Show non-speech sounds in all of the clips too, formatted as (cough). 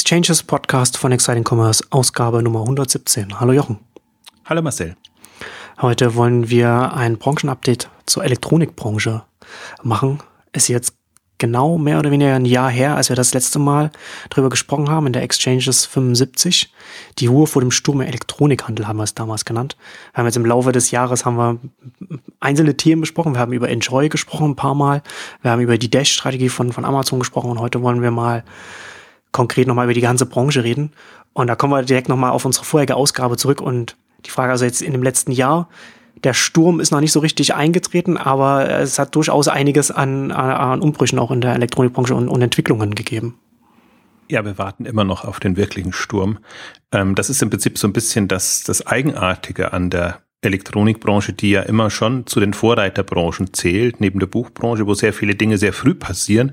Exchanges Podcast von Exciting Commerce, Ausgabe Nummer 117. Hallo Jochen. Hallo Marcel. Heute wollen wir ein Branchenupdate zur Elektronikbranche machen. Ist jetzt genau mehr oder weniger ein Jahr her, als wir das letzte Mal drüber gesprochen haben, in der Exchanges 75. Die Ruhe vor dem Sturm im Elektronikhandel haben wir es damals genannt. Wir haben jetzt im Laufe des Jahres haben wir einzelne Themen besprochen. Wir haben über Enjoy gesprochen ein paar Mal. Wir haben über die Dash-Strategie von, von Amazon gesprochen und heute wollen wir mal konkret nochmal über die ganze Branche reden. Und da kommen wir direkt nochmal auf unsere vorherige Ausgabe zurück und die Frage also jetzt in dem letzten Jahr, der Sturm ist noch nicht so richtig eingetreten, aber es hat durchaus einiges an, an Umbrüchen auch in der Elektronikbranche und, und Entwicklungen gegeben. Ja, wir warten immer noch auf den wirklichen Sturm. Ähm, das ist im Prinzip so ein bisschen das, das Eigenartige an der Elektronikbranche, die ja immer schon zu den Vorreiterbranchen zählt, neben der Buchbranche, wo sehr viele Dinge sehr früh passieren,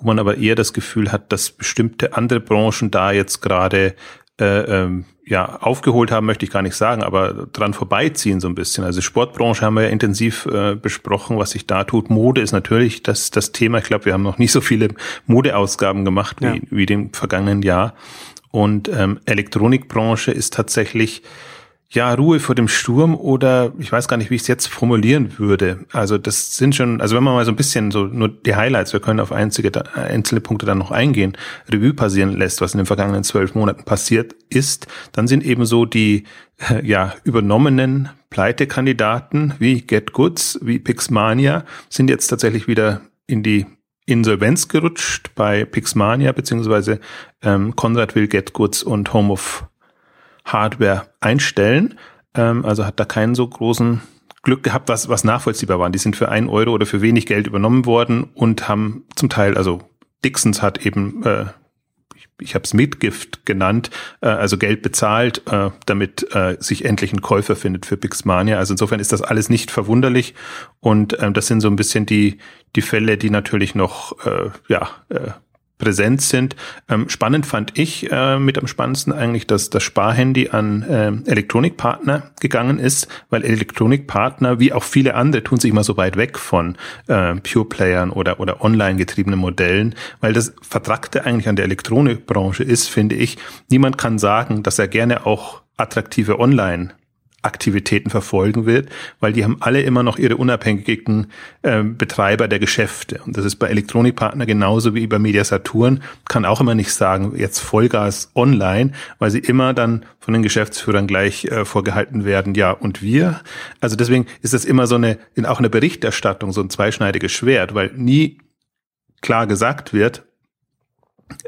wo man aber eher das Gefühl hat, dass bestimmte andere Branchen da jetzt gerade äh, ähm, ja, aufgeholt haben, möchte ich gar nicht sagen, aber dran vorbeiziehen so ein bisschen. Also Sportbranche haben wir ja intensiv äh, besprochen, was sich da tut. Mode ist natürlich das, das Thema. Ich glaube, wir haben noch nicht so viele Modeausgaben gemacht ja. wie, wie dem vergangenen Jahr. Und ähm, Elektronikbranche ist tatsächlich ja, Ruhe vor dem Sturm oder ich weiß gar nicht, wie ich es jetzt formulieren würde. Also das sind schon, also wenn man mal so ein bisschen so nur die Highlights, wir können auf einzige, einzelne Punkte dann noch eingehen, Revue passieren lässt, was in den vergangenen zwölf Monaten passiert ist, dann sind eben so die ja übernommenen Pleitekandidaten wie Get Goods, wie Pixmania sind jetzt tatsächlich wieder in die Insolvenz gerutscht bei Pixmania beziehungsweise ähm, Konrad will Get Goods und Home of Hardware einstellen. Ähm, also hat da keinen so großen Glück gehabt, was, was nachvollziehbar war. Die sind für ein Euro oder für wenig Geld übernommen worden und haben zum Teil, also Dixons hat eben, äh, ich, habe es Mitgift genannt, äh, also Geld bezahlt, äh, damit äh, sich endlich ein Käufer findet für Pixmania. Also insofern ist das alles nicht verwunderlich und äh, das sind so ein bisschen die die Fälle, die natürlich noch äh, ja äh, präsent sind. Ähm, spannend fand ich äh, mit am spannendsten eigentlich, dass das Sparhandy an äh, Elektronikpartner gegangen ist, weil Elektronikpartner, wie auch viele andere, tun sich immer so weit weg von äh, Pure-Playern oder, oder online getriebenen Modellen, weil das Vertragte eigentlich an der Elektronikbranche ist, finde ich. Niemand kann sagen, dass er gerne auch attraktive Online Aktivitäten verfolgen wird, weil die haben alle immer noch ihre unabhängigen äh, Betreiber der Geschäfte. Und das ist bei Elektronikpartner genauso wie bei Media Saturn, kann auch immer nicht sagen, jetzt Vollgas online, weil sie immer dann von den Geschäftsführern gleich äh, vorgehalten werden, ja, und wir. Also deswegen ist das immer so eine, in auch eine Berichterstattung so ein zweischneidiges Schwert, weil nie klar gesagt wird,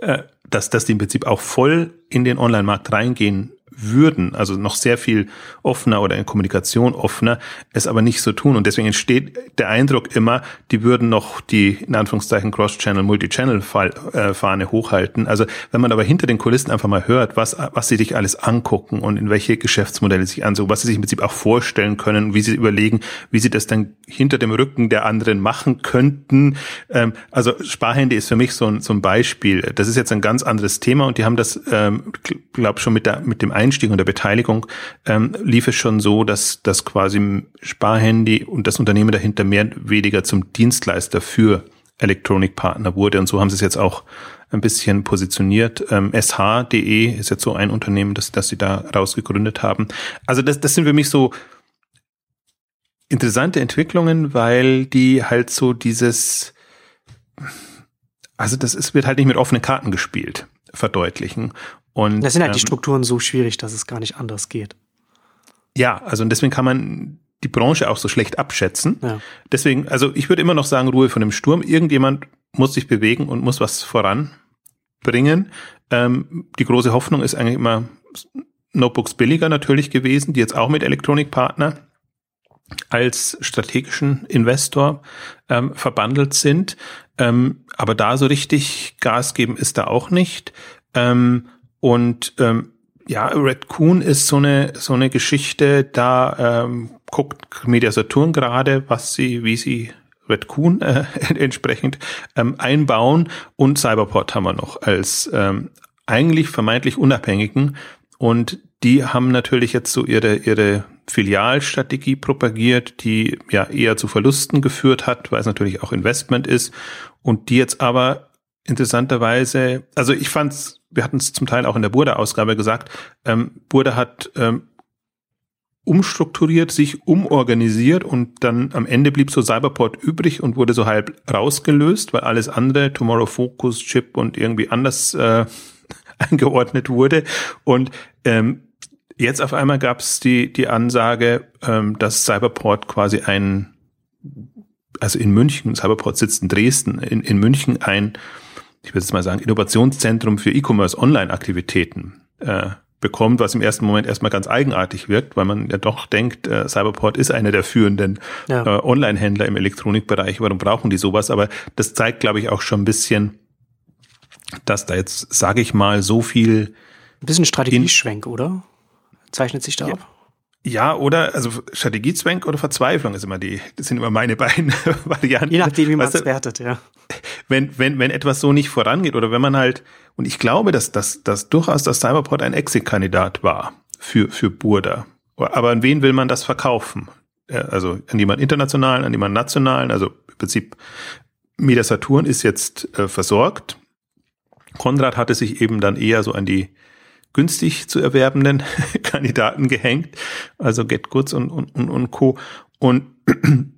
äh, dass, dass die im Prinzip auch voll in den Online-Markt reingehen würden, also noch sehr viel offener oder in Kommunikation offener, es aber nicht so tun. Und deswegen entsteht der Eindruck immer, die würden noch die, in Anführungszeichen, Cross-Channel, Multi-Channel-Fahne hochhalten. Also wenn man aber hinter den Kulissen einfach mal hört, was, was sie sich alles angucken und in welche Geschäftsmodelle sich ansuchen, was sie sich im Prinzip auch vorstellen können, wie sie überlegen, wie sie das dann hinter dem Rücken der anderen machen könnten. Ähm, also Sparhandy ist für mich so ein, so ein Beispiel. Das ist jetzt ein ganz anderes Thema und die haben das, ähm, glaube schon mit, der, mit dem Einstieg und der Beteiligung ähm, lief es schon so, dass das quasi Sparhandy und das Unternehmen dahinter mehr weniger zum Dienstleister für Elektronikpartner wurde. Und so haben sie es jetzt auch ein bisschen positioniert. Ähm, SH.de ist jetzt so ein Unternehmen, das, das sie da rausgegründet haben. Also das, das sind für mich so interessante Entwicklungen, weil die halt so dieses, also das ist, wird halt nicht mit offenen Karten gespielt, verdeutlichen. Und, das sind halt ähm, die Strukturen so schwierig, dass es gar nicht anders geht. Ja, also und deswegen kann man die Branche auch so schlecht abschätzen. Ja. Deswegen, also ich würde immer noch sagen, Ruhe von dem Sturm. Irgendjemand muss sich bewegen und muss was voranbringen. Ähm, die große Hoffnung ist eigentlich immer Notebooks billiger natürlich gewesen, die jetzt auch mit Elektronikpartner als strategischen Investor ähm, verbandelt sind. Ähm, aber da so richtig Gas geben ist da auch nicht. Ähm, und ähm, ja, Red Coon ist so eine so eine Geschichte. Da ähm, guckt Media Saturn gerade, was sie, wie sie Red Coon äh, (laughs) entsprechend ähm, einbauen. Und Cyberport haben wir noch als ähm, eigentlich vermeintlich unabhängigen. Und die haben natürlich jetzt so ihre ihre Filialstrategie propagiert, die ja eher zu Verlusten geführt hat, weil es natürlich auch Investment ist und die jetzt aber interessanterweise, also ich fand's wir hatten es zum Teil auch in der Burda-Ausgabe gesagt, ähm, Burda hat ähm, umstrukturiert, sich umorganisiert und dann am Ende blieb so Cyberport übrig und wurde so halb rausgelöst, weil alles andere, Tomorrow Focus, Chip und irgendwie anders äh, (laughs) eingeordnet wurde. Und ähm, jetzt auf einmal gab es die, die Ansage, ähm, dass Cyberport quasi ein, also in München, Cyberport sitzt in Dresden, in, in München ein, ich würde jetzt mal sagen, Innovationszentrum für E-Commerce Online-Aktivitäten äh, bekommt, was im ersten Moment erstmal ganz eigenartig wirkt, weil man ja doch denkt, äh, Cyberport ist einer der führenden ja. äh, Online-Händler im Elektronikbereich, warum brauchen die sowas? Aber das zeigt, glaube ich, auch schon ein bisschen, dass da jetzt, sage ich mal, so viel. Ein bisschen Strategieschwenk, oder? Zeichnet sich da ja. ab? Ja, oder, also Strategiezwänk oder Verzweiflung ist immer die, das sind immer meine (laughs) beiden Varianten. Je nachdem, wie man es wertet, ja. Wenn, wenn, wenn etwas so nicht vorangeht oder wenn man halt, und ich glaube, dass, dass, dass durchaus das Cyberport ein Exit-Kandidat war für, für Burda. Aber an wen will man das verkaufen? Also an jemand internationalen, an jemand nationalen, also im Prinzip Media Saturn ist jetzt äh, versorgt. Konrad hatte sich eben dann eher so an die günstig zu erwerbenden (laughs) Kandidaten gehängt, also GetGoods und, und, und Co. Und (clears throat)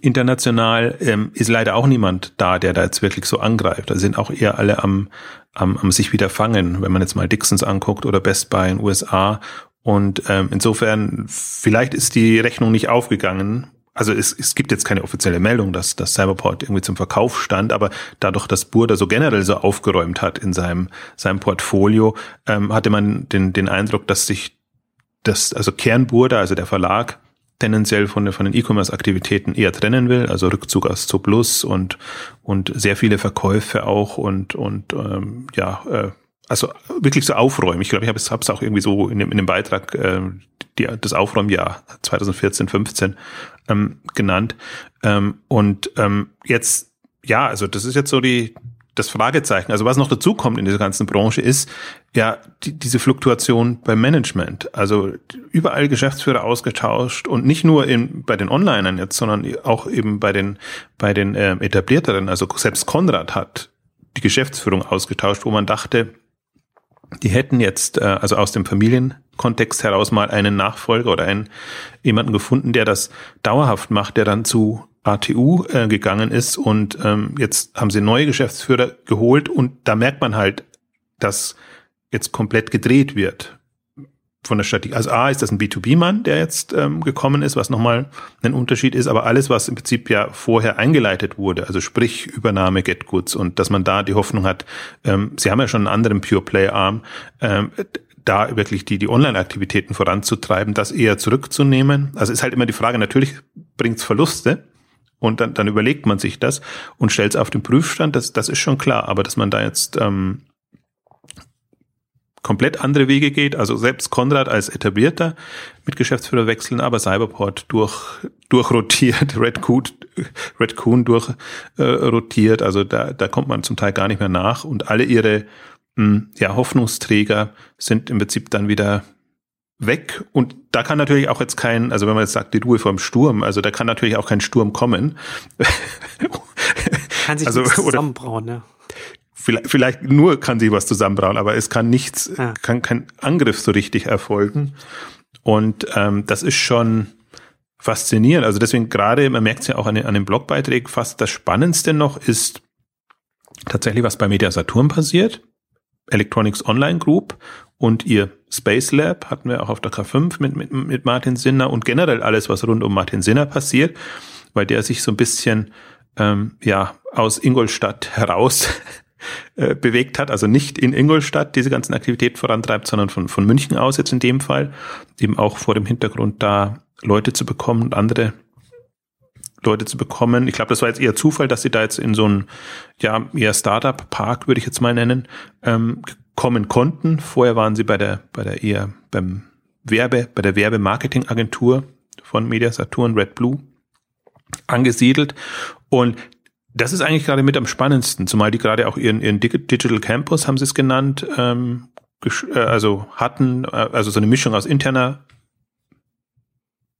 international ähm, ist leider auch niemand da, der da jetzt wirklich so angreift. Da sind auch eher alle am, am, am sich wieder fangen, wenn man jetzt mal Dixons anguckt oder Best Buy in USA. Und ähm, insofern, vielleicht ist die Rechnung nicht aufgegangen also es, es gibt jetzt keine offizielle Meldung, dass das Cyberport irgendwie zum Verkauf stand, aber dadurch, dass Burda so generell so aufgeräumt hat in seinem, seinem Portfolio, ähm, hatte man den, den Eindruck, dass sich das, also Kernburda, also der Verlag, tendenziell von, von den E-Commerce-Aktivitäten eher trennen will, also Rückzug aus Zooplus und, und sehr viele Verkäufe auch und, und ähm, ja, äh, also wirklich so aufräumen. Ich glaube, ich habe es auch irgendwie so in dem, in dem Beitrag äh, die, das Aufräumjahr 2014, 15 ähm, genannt. Ähm, und ähm, jetzt, ja, also das ist jetzt so die das Fragezeichen. Also was noch dazu kommt in dieser ganzen Branche ist ja die, diese Fluktuation beim Management. Also überall Geschäftsführer ausgetauscht und nicht nur in, bei den Onlinern jetzt, sondern auch eben bei den bei den äh, etablierteren. Also selbst Konrad hat die Geschäftsführung ausgetauscht, wo man dachte, die hätten jetzt äh, also aus dem Familienkontext heraus mal einen Nachfolger oder einen jemanden gefunden, der das dauerhaft macht, der dann zu ATU äh, gegangen ist und ähm, jetzt haben sie neue Geschäftsführer geholt und da merkt man halt, dass jetzt komplett gedreht wird von der Strategie. Also A ist das ein B2B-Mann, der jetzt ähm, gekommen ist, was nochmal ein Unterschied ist, aber alles, was im Prinzip ja vorher eingeleitet wurde, also sprich Übernahme Get Goods und dass man da die Hoffnung hat, ähm, sie haben ja schon einen anderen Pure Play-Arm, ähm, da wirklich die, die Online-Aktivitäten voranzutreiben, das eher zurückzunehmen. Also ist halt immer die Frage, natürlich bringt's Verluste, und dann, dann überlegt man sich das und stellt es auf den Prüfstand, das, das ist schon klar. Aber dass man da jetzt ähm, komplett andere Wege geht. Also selbst Konrad als etablierter mit Geschäftsführer wechseln, aber Cyberport durch, durchrotiert, (laughs) Red Coon, Red Coon durchrotiert. Äh, also da, da kommt man zum Teil gar nicht mehr nach und alle ihre mh, hm, ja, Hoffnungsträger sind im Prinzip dann wieder weg und da kann natürlich auch jetzt kein, also wenn man jetzt sagt, die Ruhe vom Sturm, also da kann natürlich auch kein Sturm kommen. Kann sich (laughs) also, zusammenbrauen, ne? Vielleicht, vielleicht nur kann sich was zusammenbrauen, aber es kann nichts, ja. kann kein Angriff so richtig erfolgen. Und ähm, das ist schon faszinierend. Also deswegen gerade, man merkt es ja auch an den, an den Blogbeiträgen, fast das Spannendste noch ist tatsächlich, was bei Media Saturn passiert. Electronics Online Group und ihr Space Lab hatten wir auch auf der K5 mit, mit, mit Martin Sinner und generell alles, was rund um Martin Sinner passiert, weil der sich so ein bisschen ähm, ja aus Ingolstadt heraus äh, bewegt hat, also nicht in Ingolstadt diese ganzen Aktivitäten vorantreibt, sondern von, von München aus jetzt in dem Fall, eben auch vor dem Hintergrund da Leute zu bekommen und andere Leute zu bekommen. Ich glaube, das war jetzt eher Zufall, dass sie da jetzt in so einen, ja, eher Startup-Park, würde ich jetzt mal nennen, ähm, kommen konnten. Vorher waren sie bei der, bei der eher beim Werbe, bei der Werbemarketing-Agentur von Media Saturn Red Blue angesiedelt. Und das ist eigentlich gerade mit am spannendsten, zumal die gerade auch ihren, ihren Digital Campus, haben sie es genannt, ähm, äh, also hatten, äh, also so eine Mischung aus interner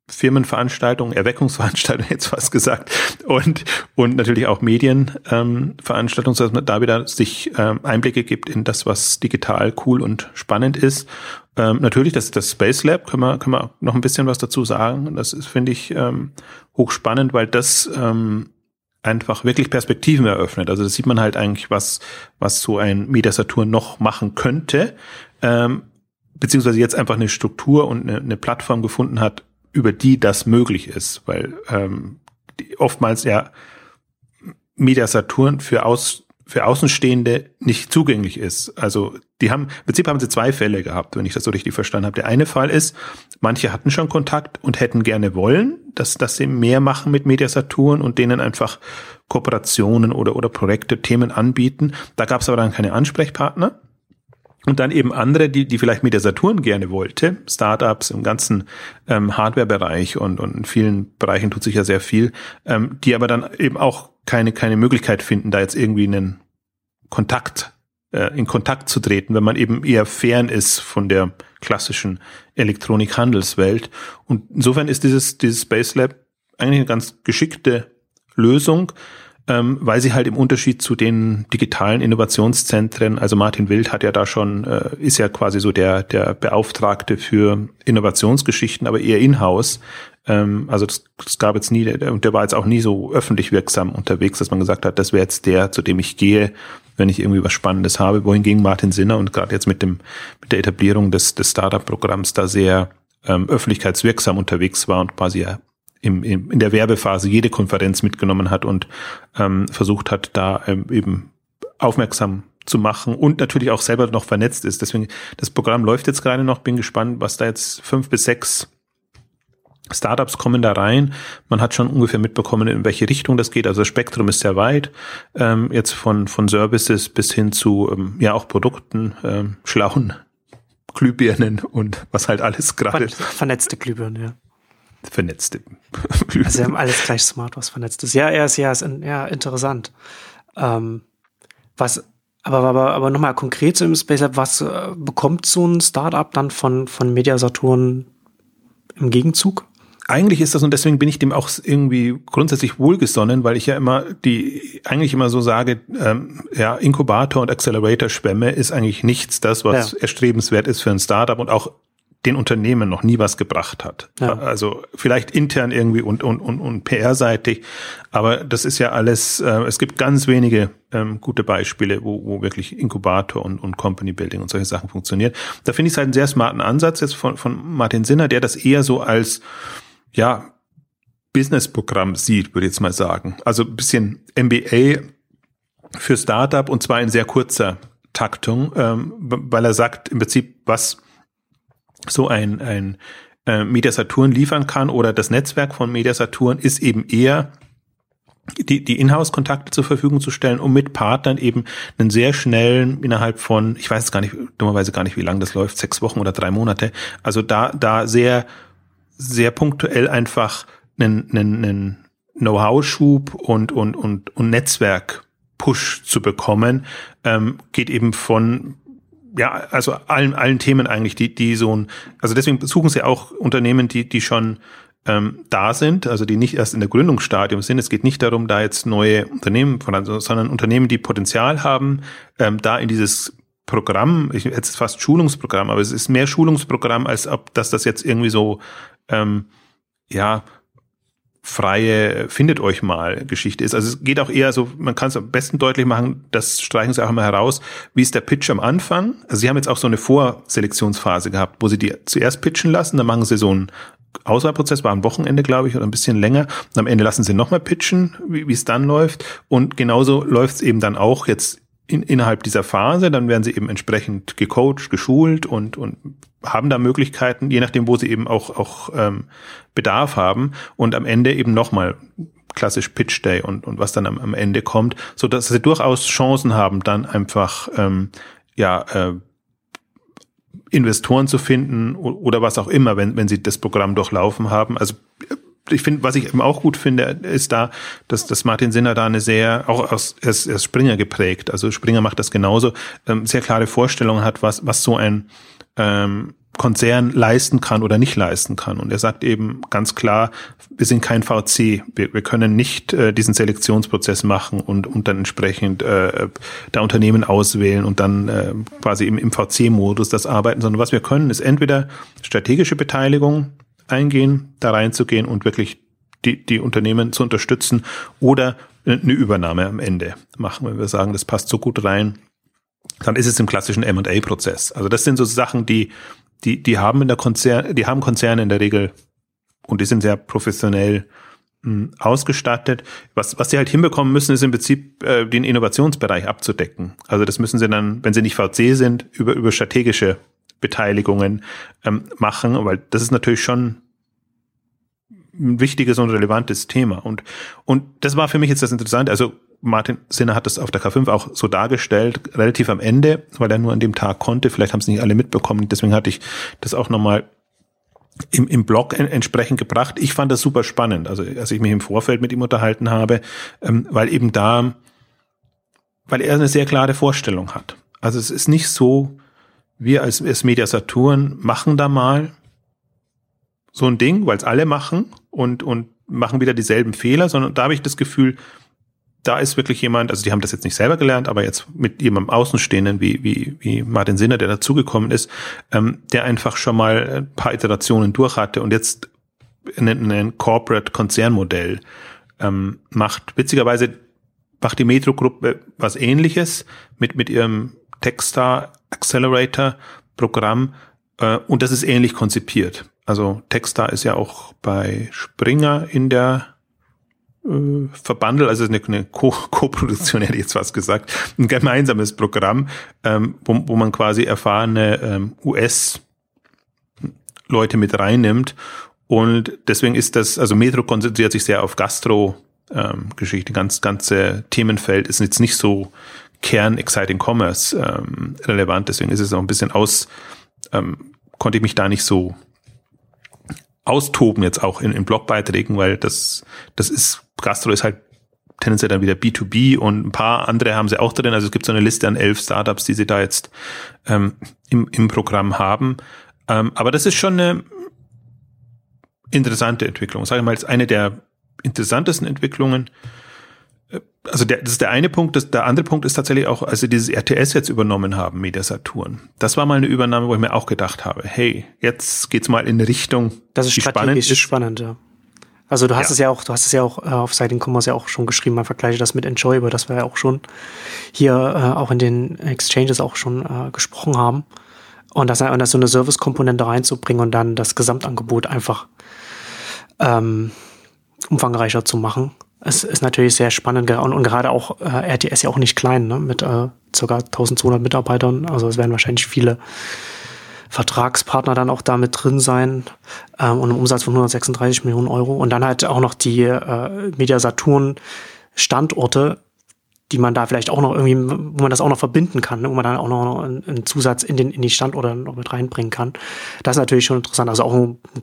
Firmenveranstaltungen, Erweckungsveranstaltungen (laughs) jetzt fast gesagt und und natürlich auch Medienveranstaltungen, ähm, dass man da wieder sich ähm, Einblicke gibt in das, was digital cool und spannend ist. Ähm, natürlich, das das Space Lab können wir können wir noch ein bisschen was dazu sagen. Das ist finde ich ähm, hochspannend, weil das ähm, einfach wirklich Perspektiven eröffnet. Also das sieht man halt eigentlich, was was so ein Media Saturn noch machen könnte. Ähm, beziehungsweise jetzt einfach eine Struktur und eine, eine Plattform gefunden hat, über die das möglich ist, weil ähm, oftmals ja Media Saturn für aus für Außenstehende nicht zugänglich ist. Also die haben, im Prinzip haben sie zwei Fälle gehabt, wenn ich das so richtig verstanden habe. Der eine Fall ist, manche hatten schon Kontakt und hätten gerne wollen, dass, dass sie mehr machen mit Media Saturn und denen einfach Kooperationen oder, oder Projekte, Themen anbieten. Da gab es aber dann keine Ansprechpartner. Und dann eben andere, die, die vielleicht mit der Saturn gerne wollte, Startups im ganzen ähm, Hardware-Bereich und, und in vielen Bereichen tut sich ja sehr viel, ähm, die aber dann eben auch keine, keine Möglichkeit finden, da jetzt irgendwie einen Kontakt, äh, in Kontakt zu treten, wenn man eben eher fern ist von der klassischen Elektronik-Handelswelt. Und insofern ist dieses, dieses Space Lab eigentlich eine ganz geschickte Lösung, ähm, weil sie halt im Unterschied zu den digitalen Innovationszentren, also Martin Wild hat ja da schon, äh, ist ja quasi so der, der Beauftragte für Innovationsgeschichten, aber eher in-house. Ähm, also das, das gab jetzt nie, und der war jetzt auch nie so öffentlich wirksam unterwegs, dass man gesagt hat, das wäre jetzt der, zu dem ich gehe, wenn ich irgendwie was Spannendes habe. Wohingegen Martin Sinner und gerade jetzt mit dem, mit der Etablierung des, des Startup-Programms da sehr ähm, öffentlichkeitswirksam unterwegs war und quasi ja im, im, in der Werbephase jede Konferenz mitgenommen hat und ähm, versucht hat, da ähm, eben aufmerksam zu machen und natürlich auch selber noch vernetzt ist. Deswegen, das Programm läuft jetzt gerade noch, bin gespannt, was da jetzt fünf bis sechs Startups kommen da rein. Man hat schon ungefähr mitbekommen, in welche Richtung das geht. Also das Spektrum ist sehr weit. Ähm, jetzt von, von Services bis hin zu ähm, ja auch Produkten, ähm, schlauen (laughs) Glühbirnen und was halt alles gerade. Vernetzte Glühbirnen, ja vernetzte. (laughs) also sie haben alles gleich smart, was vernetzt ist. Ja, er ist ja, ist ja interessant. Ähm, was, aber, aber, aber nochmal konkret zu im Space Lab, was äh, bekommt so ein Startup dann von, von Media Saturn im Gegenzug? Eigentlich ist das und deswegen bin ich dem auch irgendwie grundsätzlich wohlgesonnen, weil ich ja immer die eigentlich immer so sage, ähm, ja Inkubator und Accelerator Schwämme ist eigentlich nichts das, was ja. erstrebenswert ist für ein Startup und auch den Unternehmen noch nie was gebracht hat. Ja. Also vielleicht intern irgendwie und, und, und, und PR-seitig, aber das ist ja alles, äh, es gibt ganz wenige ähm, gute Beispiele, wo, wo wirklich Inkubator und, und Company Building und solche Sachen funktioniert. Da finde ich es halt einen sehr smarten Ansatz jetzt von, von Martin Sinner, der das eher so als, ja, Business-Programm sieht, würde ich jetzt mal sagen. Also ein bisschen MBA für Startup und zwar in sehr kurzer Taktung, ähm, weil er sagt im Prinzip, was so ein, ein äh, Media Saturn liefern kann oder das Netzwerk von Media Saturn ist eben eher die, die Inhouse-Kontakte zur Verfügung zu stellen, um mit Partnern eben einen sehr schnellen, innerhalb von, ich weiß gar nicht, dummerweise gar nicht, wie lange das läuft, sechs Wochen oder drei Monate, also da, da sehr, sehr punktuell einfach einen, einen, einen Know-how-Schub und, und, und, und Netzwerk-Push zu bekommen, ähm, geht eben von ja, also allen, allen Themen eigentlich, die, die so ein, also deswegen suchen sie auch Unternehmen, die, die schon ähm, da sind, also die nicht erst in der Gründungsstadium sind. Es geht nicht darum, da jetzt neue Unternehmen, sondern Unternehmen, die Potenzial haben, ähm, da in dieses Programm, ich jetzt fast Schulungsprogramm, aber es ist mehr Schulungsprogramm, als ob dass das jetzt irgendwie so ähm, ja freie findet euch mal Geschichte ist. Also es geht auch eher so, man kann es am besten deutlich machen, das streichen sie auch mal heraus, wie ist der Pitch am Anfang. Also sie haben jetzt auch so eine Vorselektionsphase gehabt, wo sie die zuerst pitchen lassen, dann machen sie so einen Auswahlprozess, war am Wochenende, glaube ich, oder ein bisschen länger. Und am Ende lassen sie nochmal pitchen, wie es dann läuft. Und genauso läuft es eben dann auch jetzt in, innerhalb dieser Phase, dann werden sie eben entsprechend gecoacht, geschult und, und haben da Möglichkeiten, je nachdem, wo sie eben auch, auch ähm, Bedarf haben und am Ende eben nochmal klassisch Pitch Day und, und was dann am, am Ende kommt, so dass sie durchaus Chancen haben, dann einfach ähm, ja äh, Investoren zu finden oder was auch immer, wenn, wenn sie das Programm durchlaufen haben. Also ich finde, was ich eben auch gut finde, ist da, dass, dass Martin Sinner da eine sehr, auch aus, er ist, er Springer geprägt, also Springer macht das genauso, ähm, sehr klare Vorstellungen hat, was, was so ein ähm, Konzern leisten kann oder nicht leisten kann. Und er sagt eben ganz klar, wir sind kein VC, wir, wir können nicht äh, diesen Selektionsprozess machen und, und dann entsprechend äh, da Unternehmen auswählen und dann äh, quasi im, im VC-Modus das arbeiten, sondern was wir können, ist entweder strategische Beteiligung eingehen, da reinzugehen und wirklich die, die Unternehmen zu unterstützen oder eine Übernahme am Ende machen, wenn wir sagen, das passt so gut rein, dann ist es im klassischen M&A-Prozess. Also das sind so Sachen, die die, die haben in der Konzern, die haben Konzerne in der Regel und die sind sehr professionell hm, ausgestattet. Was, was sie halt hinbekommen müssen, ist im Prinzip äh, den Innovationsbereich abzudecken. Also das müssen sie dann, wenn sie nicht VC sind, über, über strategische Beteiligungen ähm, machen, weil das ist natürlich schon ein wichtiges und relevantes Thema. Und, und das war für mich jetzt das Interessante. Also Martin Sinner hat das auf der K5 auch so dargestellt, relativ am Ende, weil er nur an dem Tag konnte. Vielleicht haben es nicht alle mitbekommen. Deswegen hatte ich das auch nochmal im, im Blog en entsprechend gebracht. Ich fand das super spannend, also als ich mich im Vorfeld mit ihm unterhalten habe, ähm, weil eben da, weil er eine sehr klare Vorstellung hat. Also es ist nicht so, wir als, als Media Saturn machen da mal so ein Ding, weil es alle machen und, und machen wieder dieselben Fehler, sondern da habe ich das Gefühl, da ist wirklich jemand, also die haben das jetzt nicht selber gelernt, aber jetzt mit jemandem Außenstehenden wie, wie, wie Martin Sinner, der dazugekommen ist, ähm, der einfach schon mal ein paar Iterationen durch hatte und jetzt ein, Corporate-Konzernmodell ähm, macht. Witzigerweise macht die Metro-Gruppe was ähnliches mit, mit ihrem Techstar Accelerator Programm äh, und das ist ähnlich konzipiert. Also Techstar ist ja auch bei Springer in der äh, verbandelt, also eine, eine (laughs) Co-Produktion hätte ich jetzt was gesagt, ein gemeinsames Programm, ähm, wo, wo man quasi erfahrene ähm, US-Leute mit reinnimmt. Und deswegen ist das, also Metro konzentriert sich sehr auf Gastro, ähm, ganz ganze Themenfeld ist jetzt nicht so Kern Exciting Commerce ähm, relevant, deswegen ist es auch ein bisschen aus, ähm, konnte ich mich da nicht so austoben jetzt auch in, in Blogbeiträgen, weil das, das ist Gastro ist halt tendenziell dann wieder B2B und ein paar andere haben sie auch drin. Also es gibt so eine Liste an elf Startups, die sie da jetzt ähm, im, im Programm haben. Ähm, aber das ist schon eine interessante Entwicklung. Sage ich mal, ist eine der interessantesten Entwicklungen also der, das ist der eine Punkt. Das, der andere Punkt ist tatsächlich auch, als sie dieses RTS jetzt übernommen haben, Media Saturn. Das war mal eine Übernahme, wo ich mir auch gedacht habe, hey, jetzt geht's mal in eine Richtung, das ist die strategisch spannend ist. spannend, ja. Also du hast ja. es ja auch, du hast es ja auch äh, auf Seiten Commerce ja auch schon geschrieben, man vergleiche das mit Enjoy, über das wir ja auch schon hier äh, auch in den Exchanges auch schon äh, gesprochen haben. Und das, und das so eine Service-Komponente reinzubringen und dann das Gesamtangebot einfach ähm, umfangreicher zu machen es ist natürlich sehr spannend und, gerade auch äh, RTS ja auch nicht klein, ne, mit äh, ca. 1200 Mitarbeitern. Also es werden wahrscheinlich viele Vertragspartner dann auch damit drin sein ähm, und einem Umsatz von 136 Millionen Euro. Und dann halt auch noch die äh, Media Saturn Standorte, die man da vielleicht auch noch irgendwie, wo man das auch noch verbinden kann, ne, wo man dann auch noch einen, einen Zusatz in, den, in die Standorte noch mit reinbringen kann. Das ist natürlich schon interessant. Also auch ein, ein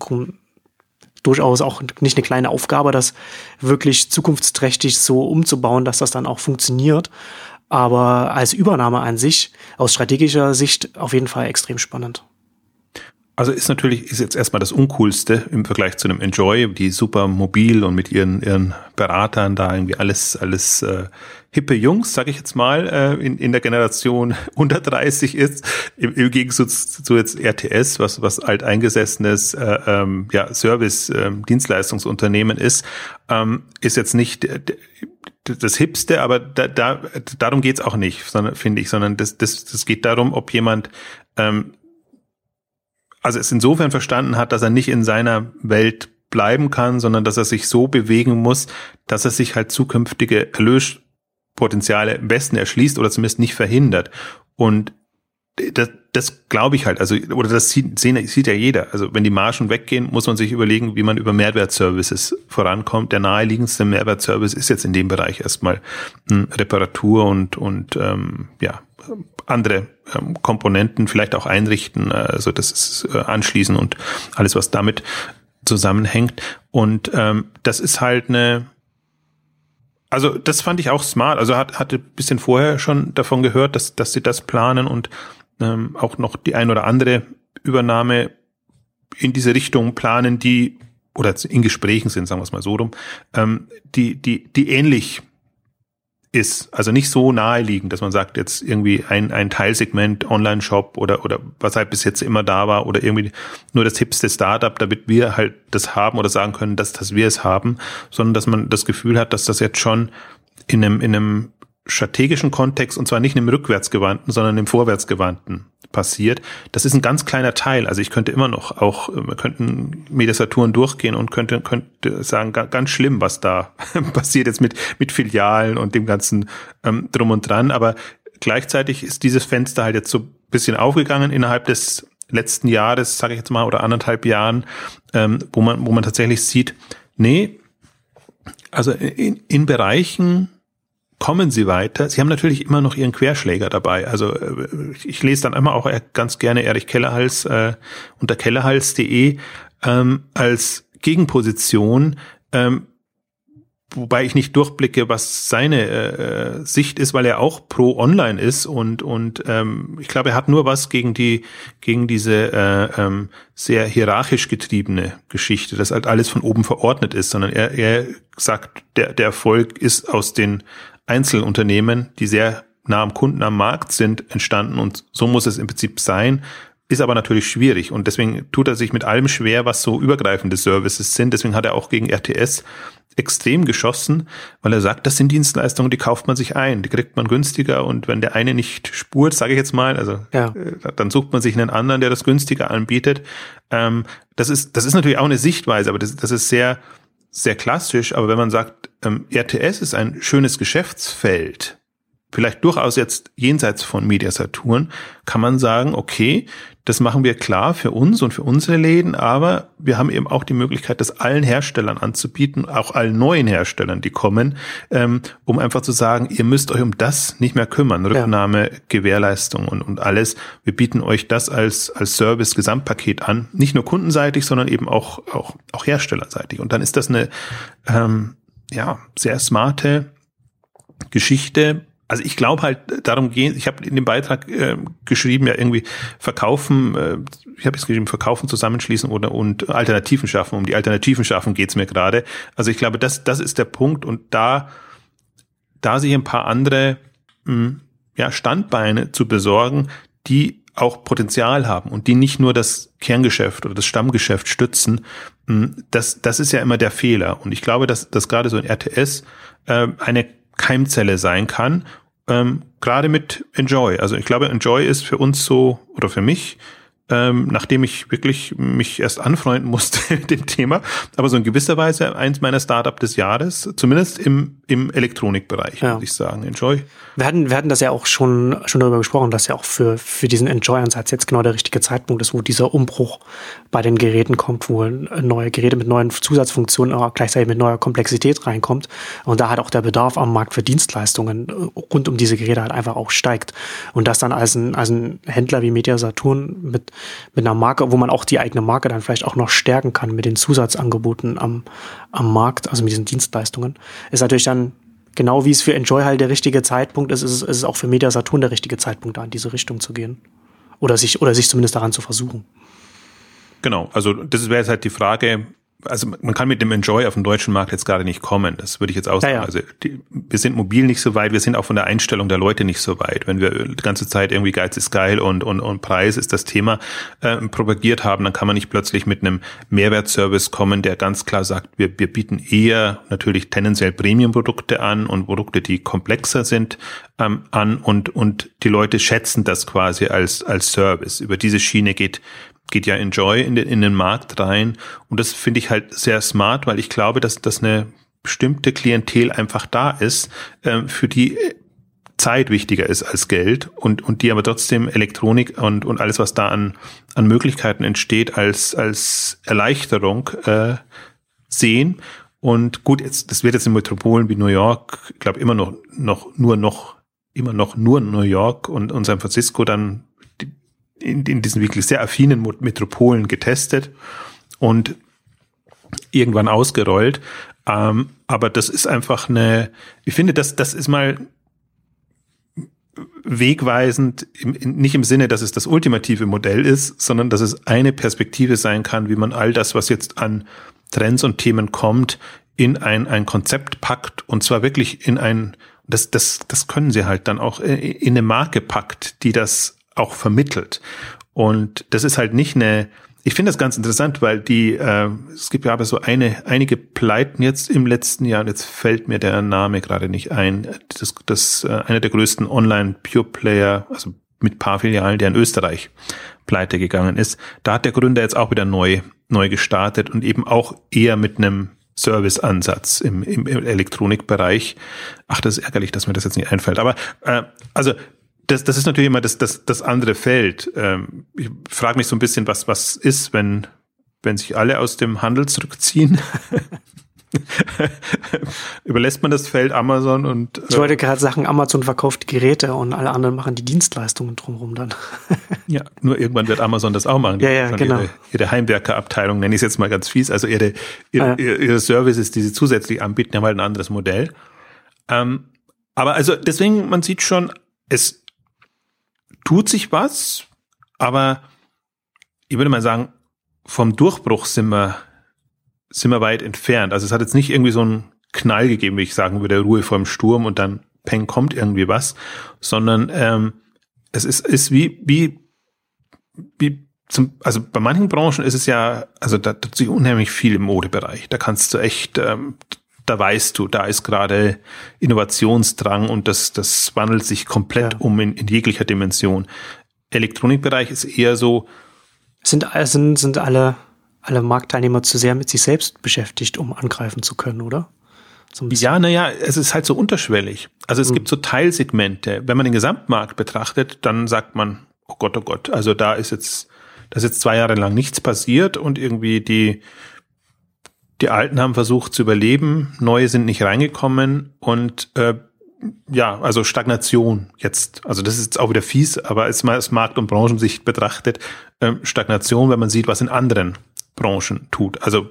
durchaus auch nicht eine kleine Aufgabe, das wirklich zukunftsträchtig so umzubauen, dass das dann auch funktioniert. Aber als Übernahme an sich, aus strategischer Sicht, auf jeden Fall extrem spannend. Also ist natürlich, ist jetzt erstmal das Uncoolste im Vergleich zu einem Enjoy, die super mobil und mit ihren, ihren Beratern da irgendwie alles, alles äh, hippe Jungs, sage ich jetzt mal, äh, in, in der Generation (laughs) unter 30 ist, im, im Gegensatz zu jetzt RTS, was, was alteingesessenes äh, ähm, ja, Service-Dienstleistungsunternehmen ähm, ist, ähm, ist jetzt nicht das Hipste, aber da, da, darum geht's auch nicht, sondern finde ich, sondern das, das, das geht darum, ob jemand ähm, also es insofern verstanden hat, dass er nicht in seiner Welt bleiben kann, sondern dass er sich so bewegen muss, dass er sich halt zukünftige Erlöspotenziale im besten erschließt oder zumindest nicht verhindert. Und das, das glaube ich halt, also, oder das sieht, sieht ja jeder. Also wenn die Margen weggehen, muss man sich überlegen, wie man über Mehrwertservices vorankommt. Der naheliegendste Mehrwertservice ist jetzt in dem Bereich erstmal hm, Reparatur und, und ähm, ja, andere ähm, Komponenten vielleicht auch einrichten, also das ist äh, anschließen und alles, was damit zusammenhängt. Und ähm, das ist halt eine, also das fand ich auch smart. Also hat, hatte bisschen vorher schon davon gehört, dass, dass sie das planen und ähm, auch noch die ein oder andere Übernahme in diese Richtung planen, die oder in Gesprächen sind, sagen wir es mal so rum, ähm, die, die, die ähnlich ist. Also nicht so naheliegend, dass man sagt, jetzt irgendwie ein, ein Teilsegment Online-Shop oder, oder was halt bis jetzt immer da war oder irgendwie nur das hipste Startup, damit wir halt das haben oder sagen können, dass, dass wir es haben, sondern dass man das Gefühl hat, dass das jetzt schon in einem, in einem strategischen Kontext und zwar nicht im rückwärtsgewandten, sondern im vorwärtsgewandten passiert. Das ist ein ganz kleiner Teil. Also ich könnte immer noch auch, wir könnten Mediasaturen durchgehen und könnte, könnte sagen, ganz schlimm, was da (laughs) passiert jetzt mit, mit Filialen und dem ganzen ähm, drum und dran. Aber gleichzeitig ist dieses Fenster halt jetzt so ein bisschen aufgegangen innerhalb des letzten Jahres, sage ich jetzt mal, oder anderthalb Jahren, ähm, wo man, wo man tatsächlich sieht, nee, also in, in Bereichen, kommen sie weiter. Sie haben natürlich immer noch ihren Querschläger dabei. Also äh, ich lese dann immer auch ganz gerne Erich Kellerhals äh, unter kellerhals.de ähm, als Gegenposition, ähm, wobei ich nicht durchblicke, was seine äh, Sicht ist, weil er auch pro Online ist und und ähm, ich glaube, er hat nur was gegen die gegen diese äh, ähm, sehr hierarchisch getriebene Geschichte, dass halt alles von oben verordnet ist, sondern er er sagt, der der Erfolg ist aus den Einzelunternehmen, die sehr nah am Kunden am Markt sind, entstanden und so muss es im Prinzip sein. Ist aber natürlich schwierig und deswegen tut er sich mit allem schwer, was so übergreifende Services sind. Deswegen hat er auch gegen RTS extrem geschossen, weil er sagt, das sind Dienstleistungen, die kauft man sich ein, die kriegt man günstiger und wenn der eine nicht spurt, sage ich jetzt mal, also ja. Äh, dann sucht man sich einen anderen, der das günstiger anbietet. Ähm, das ist das ist natürlich auch eine Sichtweise, aber das, das ist sehr sehr klassisch, aber wenn man sagt, ähm, RTS ist ein schönes Geschäftsfeld, vielleicht durchaus jetzt jenseits von Mediasaturn, kann man sagen, okay, das machen wir klar für uns und für unsere Läden, aber wir haben eben auch die Möglichkeit, das allen Herstellern anzubieten, auch allen neuen Herstellern, die kommen, ähm, um einfach zu sagen, ihr müsst euch um das nicht mehr kümmern, Rücknahme, ja. Gewährleistung und, und alles. Wir bieten euch das als, als Service-Gesamtpaket an, nicht nur kundenseitig, sondern eben auch, auch, auch herstellerseitig. Und dann ist das eine ähm, ja, sehr smarte Geschichte, also ich glaube halt, darum gehen, ich habe in dem Beitrag äh, geschrieben, ja irgendwie verkaufen, äh, ich habe jetzt geschrieben, verkaufen, zusammenschließen oder und Alternativen schaffen. Um die Alternativen schaffen geht's mir gerade. Also ich glaube, das, das ist der Punkt und da, da sich ein paar andere mh, hm, ja, Standbeine zu besorgen, die auch Potenzial haben und die nicht nur das Kerngeschäft oder das Stammgeschäft stützen, hm, das, das ist ja immer der Fehler. Und ich glaube, dass, dass gerade so ein RTS äh, eine Keimzelle sein kann. Ähm, gerade mit Enjoy. Also ich glaube, Enjoy ist für uns so oder für mich ähm, nachdem ich wirklich mich erst anfreunden (laughs) musste mit dem Thema, aber so in gewisser Weise eins meiner Startup des Jahres, zumindest im, im Elektronikbereich, ja. würde ich sagen. Enjoy. Wir hatten, wir hatten das ja auch schon, schon darüber gesprochen, dass ja auch für, für diesen Enjoy-Ansatz jetzt genau der richtige Zeitpunkt ist, wo dieser Umbruch bei den Geräten kommt, wo neue Geräte mit neuen Zusatzfunktionen, aber gleichzeitig mit neuer Komplexität reinkommt. Und da halt auch der Bedarf am Markt für Dienstleistungen rund um diese Geräte halt einfach auch steigt. Und das dann als ein, als ein Händler wie Media Saturn mit mit einer Marke, wo man auch die eigene Marke dann vielleicht auch noch stärken kann mit den Zusatzangeboten am, am Markt, also mit diesen Dienstleistungen, ist natürlich dann genau wie es für Enjoy halt der richtige Zeitpunkt ist, ist es, ist es auch für Media Saturn der richtige Zeitpunkt, da in diese Richtung zu gehen. Oder sich, oder sich zumindest daran zu versuchen. Genau, also das wäre jetzt halt die Frage, also man kann mit dem Enjoy auf den deutschen Markt jetzt gerade nicht kommen. Das würde ich jetzt auch sagen. Ja, ja. Also die, wir sind mobil nicht so weit, wir sind auch von der Einstellung der Leute nicht so weit. Wenn wir die ganze Zeit irgendwie Geiz ist geil und, und, und Preis ist das Thema äh, propagiert haben, dann kann man nicht plötzlich mit einem Mehrwertservice kommen, der ganz klar sagt, wir, wir bieten eher natürlich tendenziell Premium-Produkte an und Produkte, die komplexer sind, ähm, an und, und die Leute schätzen das quasi als, als Service. Über diese Schiene geht geht ja Enjoy in den, in den Markt rein. Und das finde ich halt sehr smart, weil ich glaube, dass das eine bestimmte Klientel einfach da ist, äh, für die Zeit wichtiger ist als Geld und, und die aber trotzdem Elektronik und, und alles, was da an, an Möglichkeiten entsteht, als, als Erleichterung äh, sehen. Und gut, jetzt, das wird jetzt in Metropolen wie New York, ich glaube, immer noch, noch, nur noch, immer noch nur New York und, und San Francisco dann in, in diesen wirklich sehr affinen Metropolen getestet und irgendwann ausgerollt. Ähm, aber das ist einfach eine, ich finde, das, das ist mal wegweisend, im, nicht im Sinne, dass es das ultimative Modell ist, sondern dass es eine Perspektive sein kann, wie man all das, was jetzt an Trends und Themen kommt, in ein, ein Konzept packt und zwar wirklich in ein, das, das, das können sie halt dann auch in eine Marke packt, die das auch vermittelt. Und das ist halt nicht eine, ich finde das ganz interessant, weil die, äh, es gibt ja aber so eine, einige Pleiten jetzt im letzten Jahr, und jetzt fällt mir der Name gerade nicht ein, das, das äh, einer der größten Online-Pure-Player, also mit paar Filialen, der in Österreich pleite gegangen ist. Da hat der Gründer jetzt auch wieder neu, neu gestartet und eben auch eher mit einem Service-Ansatz im, im, Elektronikbereich. Ach, das ist ärgerlich, dass mir das jetzt nicht einfällt. Aber äh, also das, das ist natürlich immer das, das, das andere Feld. Ähm, ich frage mich so ein bisschen, was, was ist, wenn, wenn sich alle aus dem Handel zurückziehen? (laughs) Überlässt man das Feld Amazon und. Äh ich wollte gerade sagen, Amazon verkauft die Geräte und alle anderen machen die Dienstleistungen drumherum dann. (laughs) ja, nur irgendwann wird Amazon das auch machen. Ja, ja, genau. Ihre, ihre Heimwerkerabteilung, nenne ich es jetzt mal ganz fies. Also ihre, ihre, ah, ja. ihre Services, die sie zusätzlich anbieten, haben halt ein anderes Modell. Ähm, aber also deswegen, man sieht schon, es tut sich was, aber ich würde mal sagen, vom Durchbruch sind wir, sind wir weit entfernt. Also es hat jetzt nicht irgendwie so einen Knall gegeben, wie ich sagen würde, Ruhe vor dem Sturm und dann Peng kommt irgendwie was, sondern ähm, es ist, ist wie, wie, wie zum, also bei manchen Branchen ist es ja, also da tut sich unheimlich viel im Modebereich. Da kannst du echt, ähm, da weißt du, da ist gerade Innovationsdrang und das, das wandelt sich komplett ja. um in, in jeglicher Dimension. Elektronikbereich ist eher so. Sind, sind, sind alle, alle Marktteilnehmer zu sehr mit sich selbst beschäftigt, um angreifen zu können, oder? So ja, naja, es ist halt so unterschwellig. Also es hm. gibt so Teilsegmente. Wenn man den Gesamtmarkt betrachtet, dann sagt man, oh Gott, oh Gott, also da ist jetzt, da ist jetzt zwei Jahre lang nichts passiert und irgendwie die, die Alten haben versucht zu überleben, neue sind nicht reingekommen und äh, ja, also Stagnation jetzt. Also das ist jetzt auch wieder fies, aber als man aus Markt- und Branchensicht betrachtet, äh, Stagnation, wenn man sieht, was in anderen Branchen tut. Also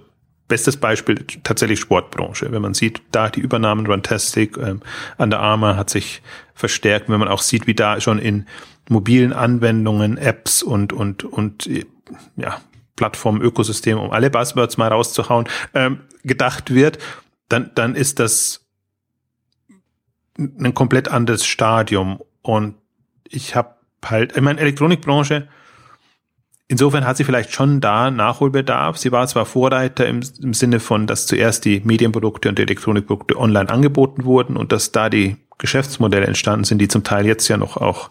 bestes Beispiel tatsächlich Sportbranche. Wenn man sieht, da die Übernahmen Runtastic, ähm, Under Armour hat sich verstärkt, wenn man auch sieht, wie da schon in mobilen Anwendungen, Apps und und und ja Plattform-Ökosystem, um alle Buzzwords mal rauszuhauen, ähm, gedacht wird, dann, dann ist das ein komplett anderes Stadium. Und ich habe halt, ich meine, Elektronikbranche, insofern hat sie vielleicht schon da Nachholbedarf. Sie war zwar Vorreiter im, im Sinne von, dass zuerst die Medienprodukte und die Elektronikprodukte online angeboten wurden und dass da die Geschäftsmodelle entstanden sind, die zum Teil jetzt ja noch auch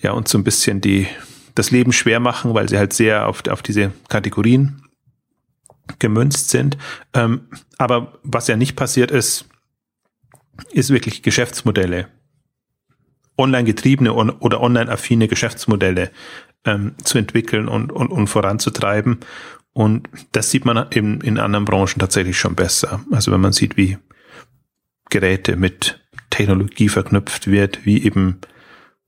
ja uns so ein bisschen die das Leben schwer machen, weil sie halt sehr auf, auf diese Kategorien gemünzt sind. Ähm, aber was ja nicht passiert ist, ist wirklich Geschäftsmodelle, online getriebene oder online affine Geschäftsmodelle ähm, zu entwickeln und, und, und voranzutreiben. Und das sieht man in, in anderen Branchen tatsächlich schon besser. Also wenn man sieht, wie Geräte mit Technologie verknüpft wird, wie eben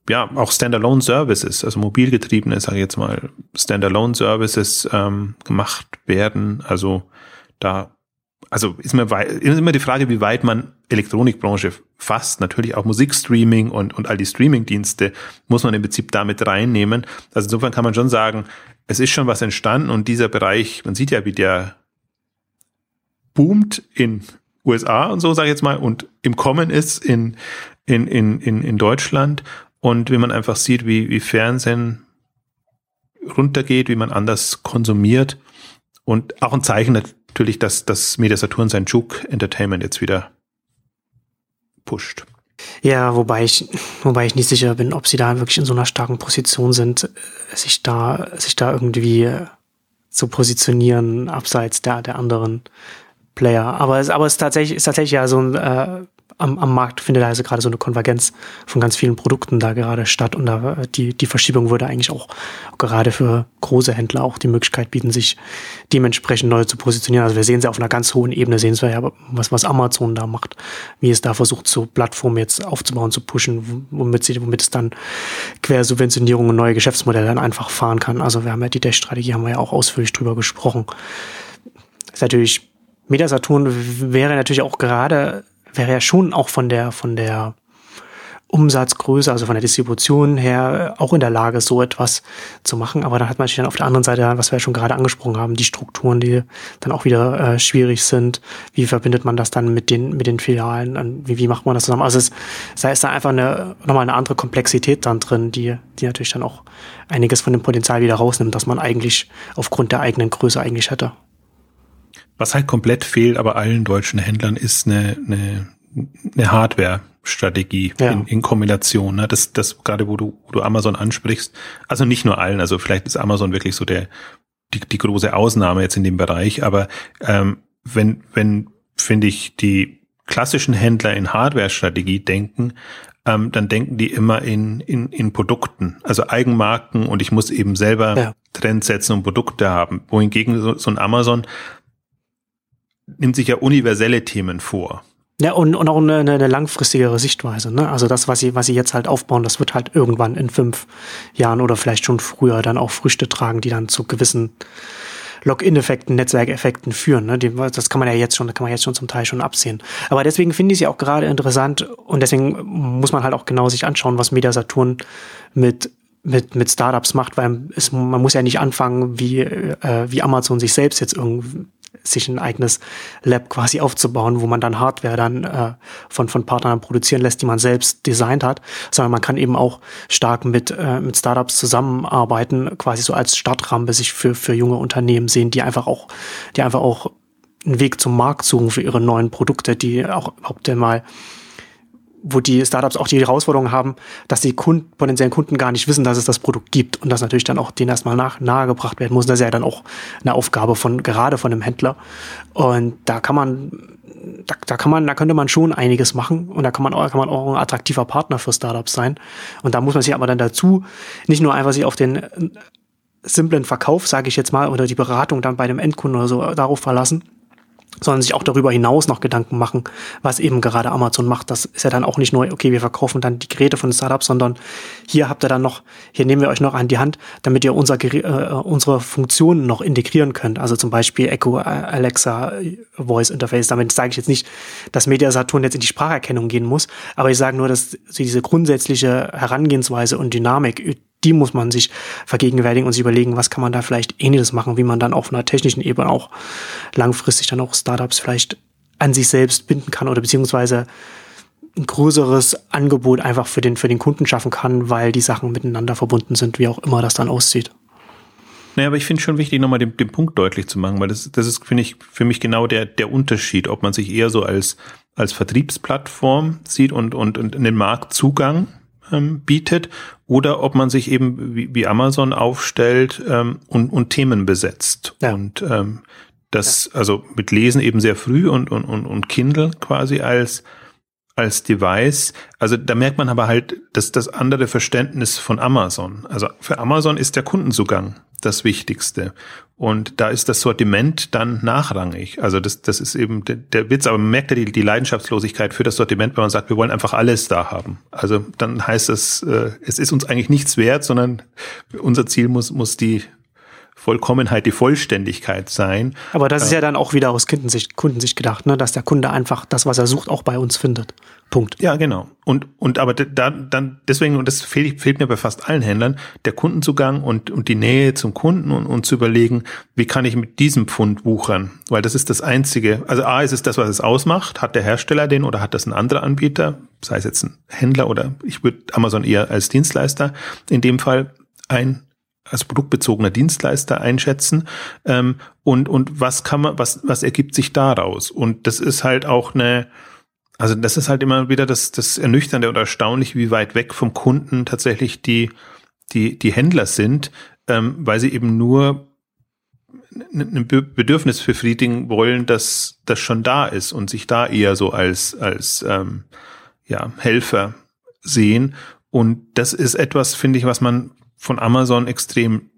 ja, auch Standalone Services, also mobilgetriebene, sage ich jetzt mal, Standalone Services ähm, gemacht werden. Also da, also ist mir ist immer die Frage, wie weit man Elektronikbranche fasst. Natürlich auch Musikstreaming und, und all die Streamingdienste muss man im Prinzip damit reinnehmen. Also insofern kann man schon sagen, es ist schon was entstanden und dieser Bereich, man sieht ja, wie der boomt in USA und so, sage ich jetzt mal, und im Kommen ist in, in, in, in, in Deutschland und wie man einfach sieht, wie, wie Fernsehen runtergeht, wie man anders konsumiert und auch ein Zeichen natürlich, dass das Media Saturn sein Juke Entertainment jetzt wieder pusht. Ja, wobei ich, wobei ich nicht sicher bin, ob sie da wirklich in so einer starken Position sind, sich da, sich da irgendwie zu positionieren, abseits der, der anderen Player. Aber es, aber es ist tatsächlich, ist tatsächlich ja so ein, äh, am, am Markt findet also gerade so eine Konvergenz von ganz vielen Produkten da gerade statt und da die, die Verschiebung würde eigentlich auch gerade für große Händler auch die Möglichkeit bieten, sich dementsprechend neu zu positionieren. Also wir sehen sie auf einer ganz hohen Ebene, sehen wir ja, was, was Amazon da macht, wie es da versucht, so Plattformen jetzt aufzubauen, zu pushen, womit, sie, womit es dann Quersubventionierung und neue Geschäftsmodelle dann einfach fahren kann. Also wir haben ja die Dash-Strategie, haben wir ja auch ausführlich drüber gesprochen. Ist natürlich Metasaturn wäre natürlich auch gerade wäre ja schon auch von der, von der Umsatzgröße, also von der Distribution her, auch in der Lage, so etwas zu machen. Aber dann hat man natürlich dann auf der anderen Seite, was wir ja schon gerade angesprochen haben, die Strukturen, die dann auch wieder äh, schwierig sind. Wie verbindet man das dann mit den, mit den Filialen? Wie, wie macht man das zusammen? Also es, da ist da einfach eine, nochmal eine andere Komplexität dann drin, die, die natürlich dann auch einiges von dem Potenzial wieder rausnimmt, das man eigentlich aufgrund der eigenen Größe eigentlich hätte. Was halt komplett fehlt, aber allen deutschen Händlern ist eine, eine, eine Hardware Strategie ja. in, in Kombination. Ne? Das, das gerade, wo du, wo du Amazon ansprichst, also nicht nur allen, also vielleicht ist Amazon wirklich so der die, die große Ausnahme jetzt in dem Bereich, aber ähm, wenn, wenn, finde ich, die klassischen Händler in Hardware-Strategie denken, ähm, dann denken die immer in, in, in Produkten, also Eigenmarken und ich muss eben selber ja. Trends setzen und Produkte haben. Wohingegen so, so ein Amazon nimmt sich ja universelle Themen vor. Ja, und, und auch eine, eine langfristigere Sichtweise. Ne? Also das, was sie, was sie jetzt halt aufbauen, das wird halt irgendwann in fünf Jahren oder vielleicht schon früher dann auch Früchte tragen, die dann zu gewissen Login-Effekten, Netzwerkeffekten führen. Ne? Die, das kann man ja jetzt schon, kann man jetzt schon zum Teil schon absehen. Aber deswegen finde ich sie auch gerade interessant und deswegen muss man halt auch genau sich anschauen, was Media Saturn mit mit, mit Startups macht, weil es, man muss ja nicht anfangen, wie, äh, wie Amazon sich selbst jetzt irgendwie sich ein eigenes Lab quasi aufzubauen, wo man dann Hardware dann äh, von, von Partnern produzieren lässt, die man selbst designt hat, sondern man kann eben auch stark mit, äh, mit Startups zusammenarbeiten, quasi so als Startrampe sich für, für junge Unternehmen sehen, die einfach auch, die einfach auch einen Weg zum Markt suchen für ihre neuen Produkte, die auch optimal wo die Startups auch die Herausforderung haben, dass die Kunden, potenziellen Kunden gar nicht wissen, dass es das Produkt gibt und das natürlich dann auch denen erstmal nach, nahegebracht werden muss. Das ist ja dann auch eine Aufgabe von, gerade von einem Händler. Und da kann man, da, da kann man, da könnte man schon einiges machen und da kann man, auch, kann man auch ein attraktiver Partner für Startups sein. Und da muss man sich aber dann dazu nicht nur einfach sich auf den simplen Verkauf, sage ich jetzt mal, oder die Beratung dann bei dem Endkunden oder so darauf verlassen, sondern sich auch darüber hinaus noch Gedanken machen, was eben gerade Amazon macht. Das ist ja dann auch nicht nur, okay, wir verkaufen dann die Geräte von Startups, sondern hier habt ihr dann noch, hier nehmen wir euch noch an die Hand, damit ihr unser, äh, unsere Funktionen noch integrieren könnt. Also zum Beispiel Echo, Alexa, Voice Interface. Damit sage ich jetzt nicht, dass Media Saturn jetzt in die Spracherkennung gehen muss, aber ich sage nur, dass diese grundsätzliche Herangehensweise und Dynamik die muss man sich vergegenwärtigen und sich überlegen, was kann man da vielleicht ähnliches machen, wie man dann auf einer technischen Ebene auch langfristig dann auch Startups vielleicht an sich selbst binden kann oder beziehungsweise ein größeres Angebot einfach für den, für den Kunden schaffen kann, weil die Sachen miteinander verbunden sind, wie auch immer das dann aussieht. Naja, aber ich finde schon wichtig, nochmal den, den Punkt deutlich zu machen, weil das, das ist, finde ich, für mich genau der, der Unterschied, ob man sich eher so als, als Vertriebsplattform sieht und, und, und den Marktzugang ähm, bietet oder ob man sich eben wie, wie Amazon aufstellt ähm, und, und Themen besetzt. Ja. Und ähm, das, ja. also mit Lesen eben sehr früh und, und, und, und Kindle quasi als als Device. Also da merkt man aber halt, dass das andere Verständnis von Amazon. Also für Amazon ist der Kundenzugang das Wichtigste. Und da ist das Sortiment dann nachrangig. Also das, das ist eben der, der Witz, aber man merkt ja die, die Leidenschaftlosigkeit für das Sortiment, wenn man sagt, wir wollen einfach alles da haben. Also dann heißt das, äh, es ist uns eigentlich nichts wert, sondern unser Ziel muss, muss die Vollkommenheit, die Vollständigkeit sein. Aber das ist ja dann auch wieder aus Kundensicht, Kundensicht gedacht, ne? dass der Kunde einfach das, was er sucht, auch bei uns findet. Punkt. Ja, genau. Und, und aber da, dann, deswegen, und das fehlt, fehlt mir bei fast allen Händlern, der Kundenzugang und, und die Nähe zum Kunden und, und zu überlegen, wie kann ich mit diesem Pfund wuchern? Weil das ist das Einzige. Also A ist es das, was es ausmacht. Hat der Hersteller den oder hat das ein anderer Anbieter? Sei es jetzt ein Händler oder ich würde Amazon eher als Dienstleister in dem Fall ein als produktbezogener Dienstleister einschätzen. Ähm, und und was kann man was was ergibt sich daraus? Und das ist halt auch eine also das ist halt immer wieder das das ernüchternde und erstaunlich wie weit weg vom Kunden tatsächlich die die die Händler sind ähm, weil sie eben nur ein Bedürfnis befriedigen wollen, dass das schon da ist und sich da eher so als als ähm, ja Helfer sehen. Und das ist etwas finde ich was man von Amazon extrem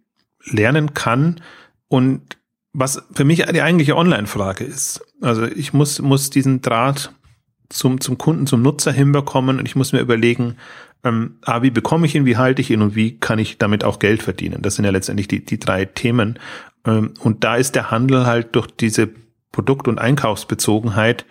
lernen kann und was für mich die eigentliche Online-Frage ist. Also ich muss, muss diesen Draht zum, zum Kunden, zum Nutzer hinbekommen und ich muss mir überlegen, ähm, ah, wie bekomme ich ihn, wie halte ich ihn und wie kann ich damit auch Geld verdienen? Das sind ja letztendlich die, die drei Themen. Ähm, und da ist der Handel halt durch diese Produkt- und Einkaufsbezogenheit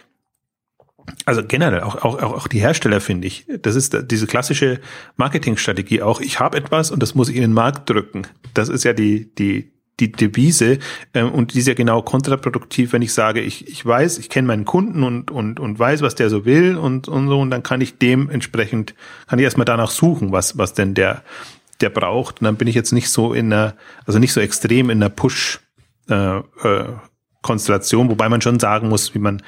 also generell, auch, auch, auch die Hersteller finde ich, das ist diese klassische Marketingstrategie auch, ich habe etwas und das muss ich in den Markt drücken. Das ist ja die, die, die Devise ähm, und die ist ja genau kontraproduktiv, wenn ich sage, ich, ich weiß, ich kenne meinen Kunden und, und, und weiß, was der so will und, und so und dann kann ich dementsprechend, kann ich erstmal danach suchen, was, was denn der, der braucht und dann bin ich jetzt nicht so in einer, also nicht so extrem in einer Push äh, äh, Konstellation, wobei man schon sagen muss, wie man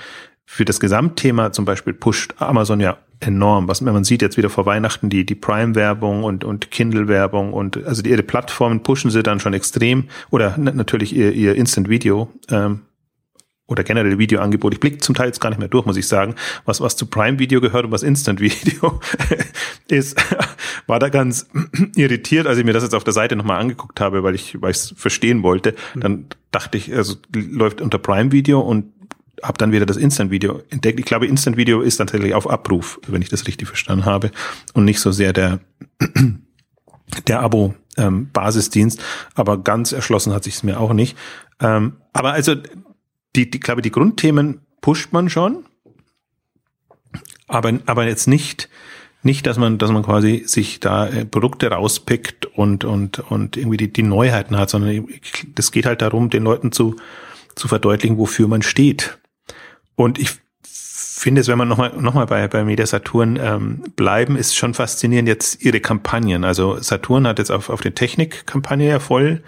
für das Gesamtthema zum Beispiel pusht Amazon ja enorm. Was man sieht jetzt wieder vor Weihnachten die die Prime-Werbung und und Kindle-Werbung und also die, ihre Plattformen pushen sie dann schon extrem oder natürlich ihr, ihr Instant Video ähm, oder generell Videoangebot. Ich blicke zum Teil jetzt gar nicht mehr durch, muss ich sagen, was was zu Prime Video gehört und was Instant Video (laughs) ist. War da ganz (clears throat) irritiert, als ich mir das jetzt auf der Seite nochmal angeguckt habe, weil ich weil ich es verstehen wollte. Dann dachte ich, also läuft unter Prime Video und habe dann wieder das Instant-Video entdeckt. Ich glaube, Instant-Video ist tatsächlich auf Abruf, wenn ich das richtig verstanden habe, und nicht so sehr der (clears throat) der Abo-Basisdienst. Ähm, aber ganz erschlossen hat sich es mir auch nicht. Ähm, aber also, die, die, glaube die Grundthemen pusht man schon, aber aber jetzt nicht nicht, dass man, dass man quasi sich da äh, Produkte rauspickt und und und irgendwie die, die Neuheiten hat, sondern das geht halt darum, den Leuten zu zu verdeutlichen, wofür man steht. Und ich finde es, wenn man nochmal noch mal bei, bei Media Saturn ähm, bleiben, ist schon faszinierend jetzt ihre Kampagnen. Also Saturn hat jetzt auf, auf die Technik-Kampagne ja voll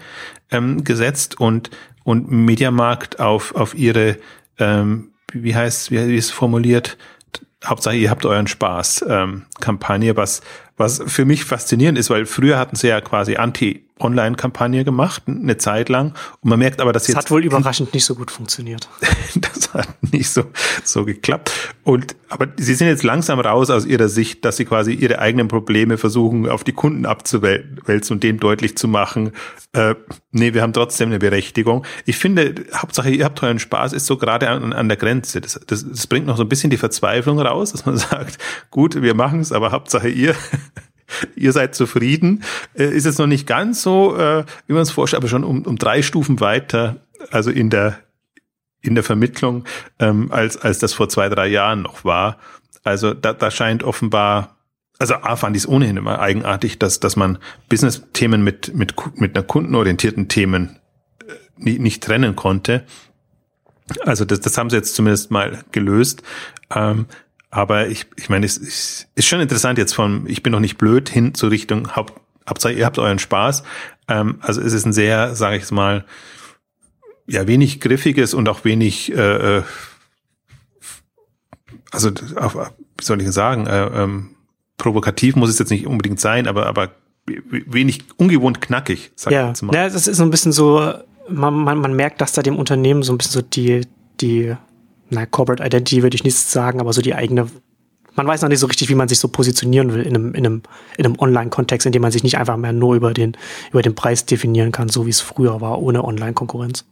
ähm, gesetzt und, und Mediamarkt auf, auf ihre, ähm, wie heißt, wie, ist es formuliert? Hauptsache, ihr habt euren Spaß, ähm, Kampagne, was, was für mich faszinierend ist, weil früher hatten sie ja quasi Anti- Online-Kampagne gemacht, eine Zeit lang. Und man merkt aber, dass jetzt. Das hat wohl überraschend nicht so gut funktioniert. (laughs) das hat nicht so, so geklappt. Und, aber sie sind jetzt langsam raus aus ihrer Sicht, dass sie quasi ihre eigenen Probleme versuchen, auf die Kunden abzuwälzen und denen deutlich zu machen, äh, nee, wir haben trotzdem eine Berechtigung. Ich finde, Hauptsache, ihr habt euren Spaß, ist so gerade an, an der Grenze. Das, das, das bringt noch so ein bisschen die Verzweiflung raus, dass man (laughs) sagt, gut, wir machen es, aber Hauptsache ihr (laughs) ihr seid zufrieden. Äh, ist jetzt noch nicht ganz so, äh, wie man es vorstellt, aber schon um, um drei Stufen weiter, also in der in der Vermittlung, ähm, als als das vor zwei drei Jahren noch war. Also da, da scheint offenbar also A fand ich es ohnehin immer eigenartig, dass, dass man Business-Themen mit, mit, mit einer kundenorientierten Themen äh, nicht, nicht trennen konnte. Also das, das haben sie jetzt zumindest mal gelöst. Ähm, aber ich, ich meine, es ist, ist schon interessant jetzt von, ich bin noch nicht blöd, hin zur Richtung, Haupt, Hauptsache ihr habt euren Spaß. Ähm, also es ist ein sehr, sage ich mal, ja, wenig griffiges und auch wenig, äh, äh also auf, wie soll ich sagen, äh, ähm, provokativ muss es jetzt nicht unbedingt sein, aber, aber wenig ungewohnt knackig, sag ja. ich jetzt mal. Ja, das ist so ein bisschen so, man, man, man merkt, dass da dem Unternehmen so ein bisschen so die, die na, Corporate Identity würde ich nicht sagen, aber so die eigene, man weiß noch nicht so richtig, wie man sich so positionieren will in einem, in einem, in einem Online-Kontext, in dem man sich nicht einfach mehr nur über den, über den Preis definieren kann, so wie es früher war, ohne Online-Konkurrenz.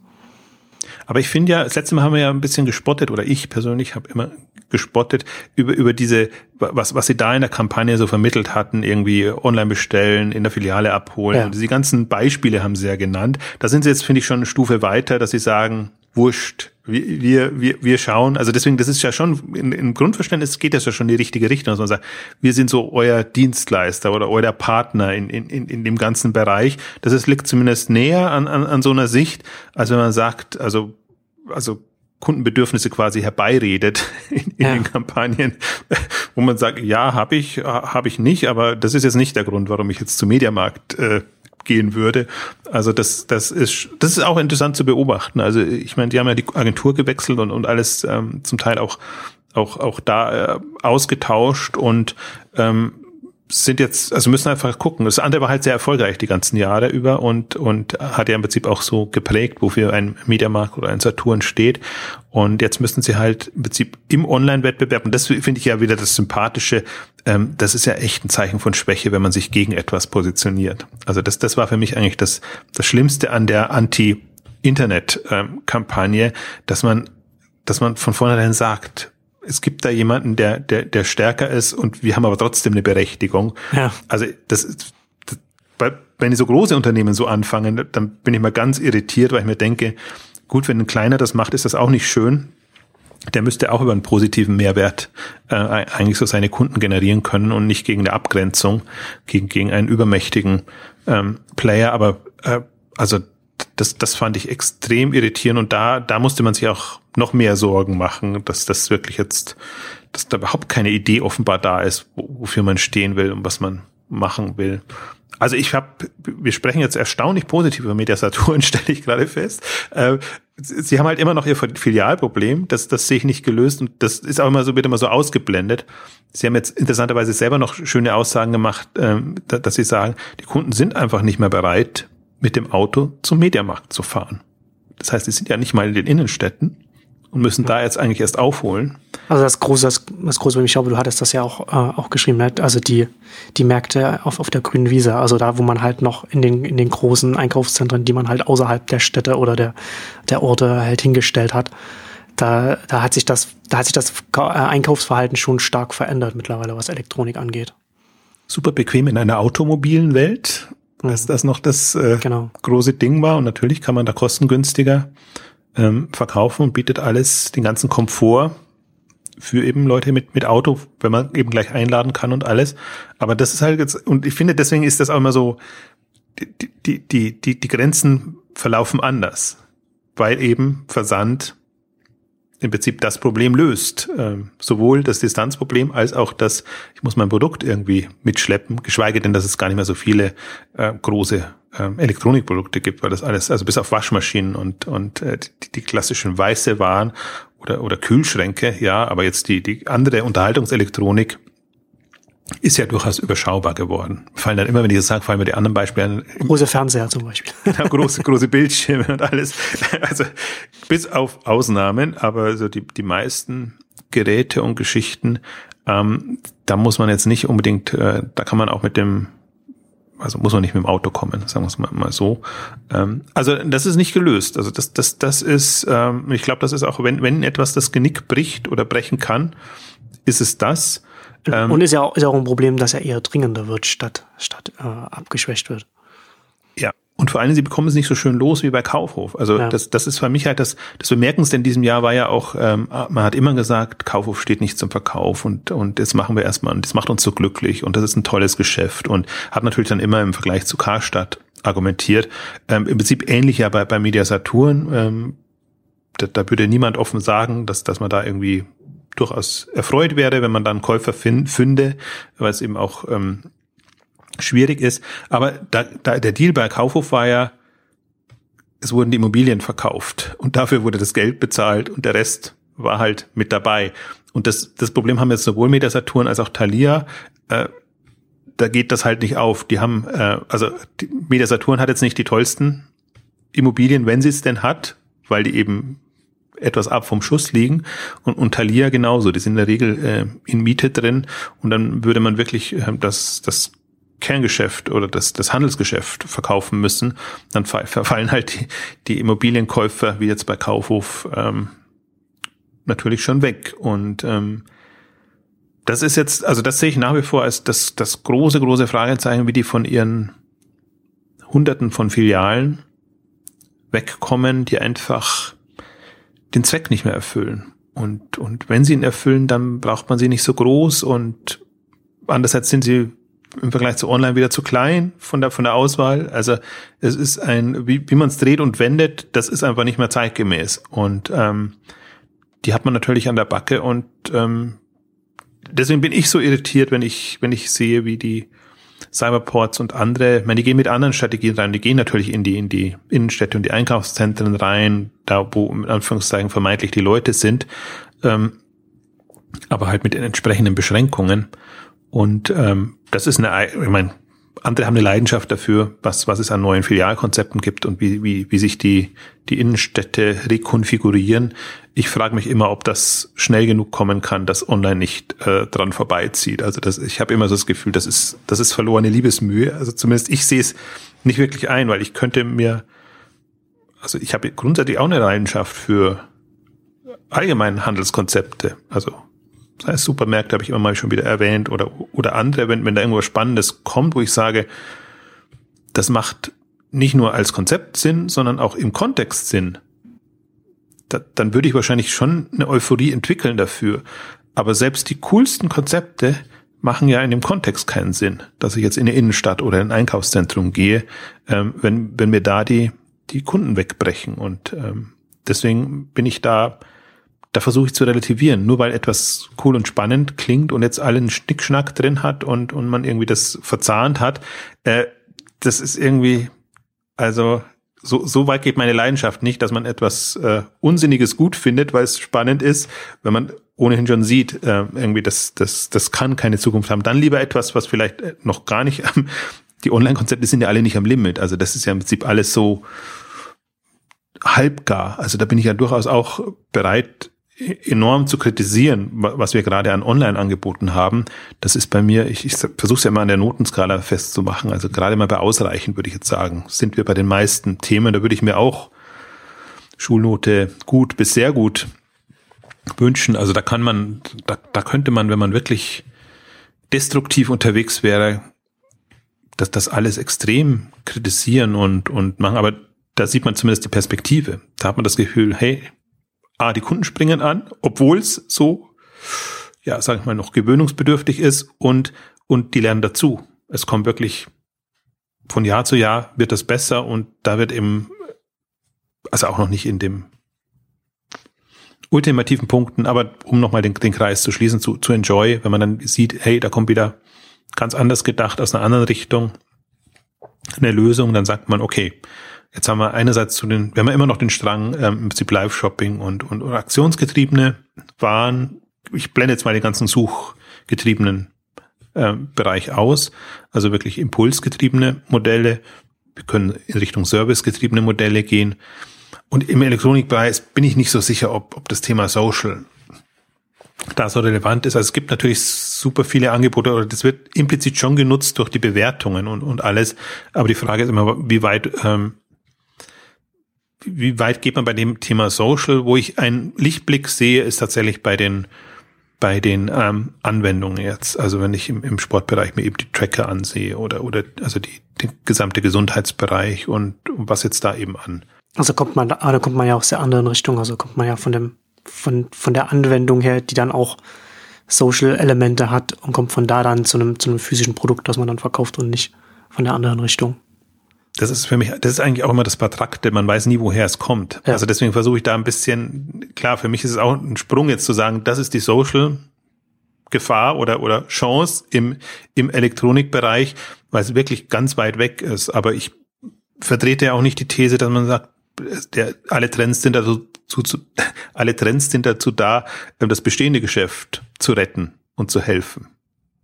Aber ich finde ja, das letzte Mal haben wir ja ein bisschen gespottet, oder ich persönlich habe immer gespottet über, über diese, was, was sie da in der Kampagne so vermittelt hatten, irgendwie online bestellen, in der Filiale abholen. Ja. Diese ganzen Beispiele haben sie ja genannt. Da sind sie jetzt, finde ich, schon eine Stufe weiter, dass sie sagen, wurscht. Wir, wir, wir schauen, also deswegen, das ist ja schon, im Grundverständnis geht das ja schon in die richtige Richtung, dass man sagt, wir sind so euer Dienstleister oder euer Partner in, in, in dem ganzen Bereich. Das ist, liegt zumindest näher an, an, an so einer Sicht, als wenn man sagt, also, also Kundenbedürfnisse quasi herbeiredet (laughs) in, in ja. den Kampagnen, wo man sagt, ja, habe ich, habe ich nicht, aber das ist jetzt nicht der Grund, warum ich jetzt zum Mediamarkt äh, gehen würde. Also das, das ist, das ist auch interessant zu beobachten. Also ich meine, die haben ja die Agentur gewechselt und, und alles ähm, zum Teil auch, auch, auch da äh, ausgetauscht und ähm, sind jetzt, also müssen einfach gucken. Das andere war halt sehr erfolgreich die ganzen Jahre über und, und hat ja im Prinzip auch so geprägt, wofür ein Mediamarkt oder ein Saturn steht. Und jetzt müssen sie halt im Prinzip im Online-Wettbewerb, und das finde ich ja wieder das Sympathische, ähm, das ist ja echt ein Zeichen von Schwäche, wenn man sich gegen etwas positioniert. Also das, das war für mich eigentlich das, das Schlimmste an der Anti-Internet-Kampagne, ähm, dass man, dass man von vornherein sagt, es gibt da jemanden, der, der, der stärker ist und wir haben aber trotzdem eine Berechtigung. Ja. Also das, das wenn die so große Unternehmen so anfangen, dann bin ich mal ganz irritiert, weil ich mir denke, gut, wenn ein kleiner das macht, ist das auch nicht schön. der müsste auch über einen positiven Mehrwert äh, eigentlich so seine Kunden generieren können und nicht gegen eine Abgrenzung, gegen, gegen einen übermächtigen ähm, Player. Aber äh, also das, das fand ich extrem irritierend und da, da musste man sich auch noch mehr Sorgen machen, dass das wirklich jetzt, dass da überhaupt keine Idee offenbar da ist, wofür man stehen will und was man machen will. Also ich habe, wir sprechen jetzt erstaunlich positiv über Media Saturn, (laughs) stelle ich gerade fest. Äh, sie haben halt immer noch ihr Filialproblem, das, das sehe ich nicht gelöst und das ist auch immer so, wird immer so ausgeblendet. Sie haben jetzt interessanterweise selber noch schöne Aussagen gemacht, ähm, dass sie sagen, die Kunden sind einfach nicht mehr bereit, mit dem Auto zum Mediamarkt zu fahren. Das heißt, sie sind ja nicht mal in den Innenstädten und müssen da jetzt eigentlich erst aufholen. Also das große, das, das große, ich glaube, du hattest das ja auch, äh, auch geschrieben, ne? also die, die Märkte auf, auf der grünen Wiese, also da, wo man halt noch in den, in den großen Einkaufszentren, die man halt außerhalb der Städte oder der, der Orte halt hingestellt hat, da, da hat sich das, da hat sich das äh, Einkaufsverhalten schon stark verändert mittlerweile, was Elektronik angeht. Super bequem in einer automobilen Welt, dass mhm. das noch das äh, genau. große Ding war und natürlich kann man da kostengünstiger ähm, verkaufen und bietet alles, den ganzen Komfort für eben Leute mit, mit Auto, wenn man eben gleich einladen kann und alles. Aber das ist halt jetzt, und ich finde, deswegen ist das auch immer so, die, die, die, die, die Grenzen verlaufen anders, weil eben Versand im Prinzip das Problem löst. Ähm, sowohl das Distanzproblem als auch das, ich muss mein Produkt irgendwie mitschleppen, geschweige denn, dass es gar nicht mehr so viele äh, große äh, Elektronikprodukte gibt, weil das alles, also bis auf Waschmaschinen und, und äh, die, die klassischen weiße Waren oder, oder Kühlschränke, ja, aber jetzt die, die andere Unterhaltungselektronik ist ja durchaus überschaubar geworden. Fallen dann immer, wenn ich das sage, fallen mir die anderen Beispiele Große Fernseher zum Beispiel. (laughs) Große, große Bildschirme und alles. Also bis auf Ausnahmen, aber so die, die meisten Geräte und Geschichten, ähm, da muss man jetzt nicht unbedingt, äh, da kann man auch mit dem, also muss man nicht mit dem Auto kommen, sagen wir es mal, mal so. Ähm, also das ist nicht gelöst. Also das, das, das ist, ähm, ich glaube, das ist auch, wenn, wenn etwas das Genick bricht oder brechen kann, ist es das. Ähm, und ist ja, auch, ist ja auch ein Problem, dass er eher dringender wird, statt, statt äh, abgeschwächt wird. Ja. Und vor allem, sie bekommen es nicht so schön los wie bei Kaufhof. Also ja. das, das ist für mich halt das, das Bemerkendste in diesem Jahr war ja auch, ähm, man hat immer gesagt, Kaufhof steht nicht zum Verkauf und, und das machen wir erstmal und das macht uns so glücklich und das ist ein tolles Geschäft und hat natürlich dann immer im Vergleich zu Karstadt argumentiert. Ähm, Im Prinzip ähnlich ja bei, bei Media Saturn. Ähm, da, da würde niemand offen sagen, dass, dass man da irgendwie durchaus erfreut wäre, wenn man dann Käufer fünde, weil es eben auch ähm, schwierig ist. Aber da, da der Deal bei Kaufhof war ja, es wurden die Immobilien verkauft und dafür wurde das Geld bezahlt und der Rest war halt mit dabei. Und das, das Problem haben jetzt sowohl Media Saturn als auch Thalia. Äh, da geht das halt nicht auf. Die haben, äh, also die Media Saturn hat jetzt nicht die tollsten Immobilien, wenn sie es denn hat, weil die eben etwas ab vom Schuss liegen und, und Thalia genauso. Die sind in der Regel äh, in Miete drin und dann würde man wirklich äh, das, das Kerngeschäft oder das, das Handelsgeschäft verkaufen müssen, dann verfallen halt die, die Immobilienkäufer, wie jetzt bei Kaufhof, ähm, natürlich schon weg. Und ähm, das ist jetzt, also das sehe ich nach wie vor als das, das große, große Fragezeichen, wie die von ihren Hunderten von Filialen wegkommen, die einfach den Zweck nicht mehr erfüllen. Und, und wenn sie ihn erfüllen, dann braucht man sie nicht so groß und andererseits sind sie im Vergleich zu online wieder zu klein von der, von der Auswahl. Also es ist ein, wie, wie man es dreht und wendet, das ist einfach nicht mehr zeitgemäß. Und ähm, die hat man natürlich an der Backe und ähm, deswegen bin ich so irritiert, wenn ich, wenn ich sehe, wie die Cyberports und andere, ich meine, die gehen mit anderen Strategien rein, die gehen natürlich in die, in die Innenstädte und die Einkaufszentren rein, da wo in Anführungszeichen vermeintlich die Leute sind, ähm, aber halt mit den entsprechenden Beschränkungen. Und ähm, das ist eine, ich meine, andere haben eine Leidenschaft dafür, was, was es an neuen Filialkonzepten gibt und wie, wie, wie sich die, die Innenstädte rekonfigurieren. Ich frage mich immer, ob das schnell genug kommen kann, dass online nicht äh, dran vorbeizieht. Also das, ich habe immer so das Gefühl, das ist, das ist verlorene Liebesmühe. Also zumindest ich sehe es nicht wirklich ein, weil ich könnte mir, also ich habe grundsätzlich auch eine Leidenschaft für allgemeine Handelskonzepte. Also sei es Supermärkte, habe ich immer mal schon wieder erwähnt, oder, oder andere, wenn, wenn da irgendwas Spannendes kommt, wo ich sage, das macht nicht nur als Konzept Sinn, sondern auch im Kontext Sinn, da, dann würde ich wahrscheinlich schon eine Euphorie entwickeln dafür. Aber selbst die coolsten Konzepte machen ja in dem Kontext keinen Sinn, dass ich jetzt in eine Innenstadt oder in ein Einkaufszentrum gehe, ähm, wenn, wenn mir da die, die Kunden wegbrechen. Und ähm, deswegen bin ich da, da versuche ich zu relativieren. Nur weil etwas cool und spannend klingt und jetzt allen Schnickschnack drin hat und, und man irgendwie das verzahnt hat, äh, das ist irgendwie, also so, so weit geht meine Leidenschaft nicht, dass man etwas äh, Unsinniges gut findet, weil es spannend ist, wenn man ohnehin schon sieht, äh, irgendwie das, das, das kann keine Zukunft haben. Dann lieber etwas, was vielleicht äh, noch gar nicht, ähm, (laughs) die Online-Konzepte sind ja alle nicht am Limit. Also das ist ja im Prinzip alles so halbgar. Also da bin ich ja durchaus auch bereit, enorm zu kritisieren, was wir gerade an Online-Angeboten haben. Das ist bei mir, ich, ich versuche es ja immer an der Notenskala festzumachen. Also gerade mal bei ausreichend würde ich jetzt sagen, sind wir bei den meisten Themen. Da würde ich mir auch Schulnote gut bis sehr gut wünschen. Also da kann man, da, da könnte man, wenn man wirklich destruktiv unterwegs wäre, dass das alles extrem kritisieren und, und machen. Aber da sieht man zumindest die Perspektive. Da hat man das Gefühl, hey, ah, die Kunden springen an, obwohl es so, ja, sag ich mal, noch gewöhnungsbedürftig ist und, und die lernen dazu. Es kommt wirklich von Jahr zu Jahr wird das besser und da wird eben, also auch noch nicht in dem ultimativen Punkten, aber um nochmal den, den Kreis zu schließen, zu, zu Enjoy, wenn man dann sieht, hey, da kommt wieder ganz anders gedacht aus einer anderen Richtung eine Lösung, dann sagt man, okay, jetzt haben wir einerseits zu den, wir haben immer noch den Strang ähm, im Prinzip Live-Shopping und, und, und aktionsgetriebene Waren. Ich blende jetzt mal den ganzen suchgetriebenen äh, Bereich aus, also wirklich impulsgetriebene Modelle. Wir können in Richtung servicegetriebene Modelle gehen. Und im Elektronikbereich bin ich nicht so sicher, ob, ob das Thema Social da so relevant ist. Also es gibt natürlich super viele Angebote oder das wird implizit schon genutzt durch die Bewertungen und, und alles. Aber die Frage ist immer, wie weit, ähm, wie weit geht man bei dem Thema Social? Wo ich einen Lichtblick sehe, ist tatsächlich bei den bei den ähm, Anwendungen jetzt. Also wenn ich im, im Sportbereich mir eben die Tracker ansehe oder oder also die, die gesamte Gesundheitsbereich und, und was jetzt da eben an also kommt man da, da kommt man ja aus der anderen Richtung, also kommt man ja von dem, von, von der Anwendung her, die dann auch Social-Elemente hat und kommt von da dann zu einem, zu einem physischen Produkt, das man dann verkauft und nicht von der anderen Richtung. Das ist für mich, das ist eigentlich auch immer das Vertrackte, man weiß nie, woher es kommt. Ja. Also deswegen versuche ich da ein bisschen, klar, für mich ist es auch ein Sprung jetzt zu sagen, das ist die Social Gefahr oder, oder Chance im, im Elektronikbereich, weil es wirklich ganz weit weg ist. Aber ich vertrete ja auch nicht die These, dass man sagt, der, alle Trends sind dazu, zu, zu, (laughs) alle Trends sind dazu da, das bestehende Geschäft zu retten und zu helfen.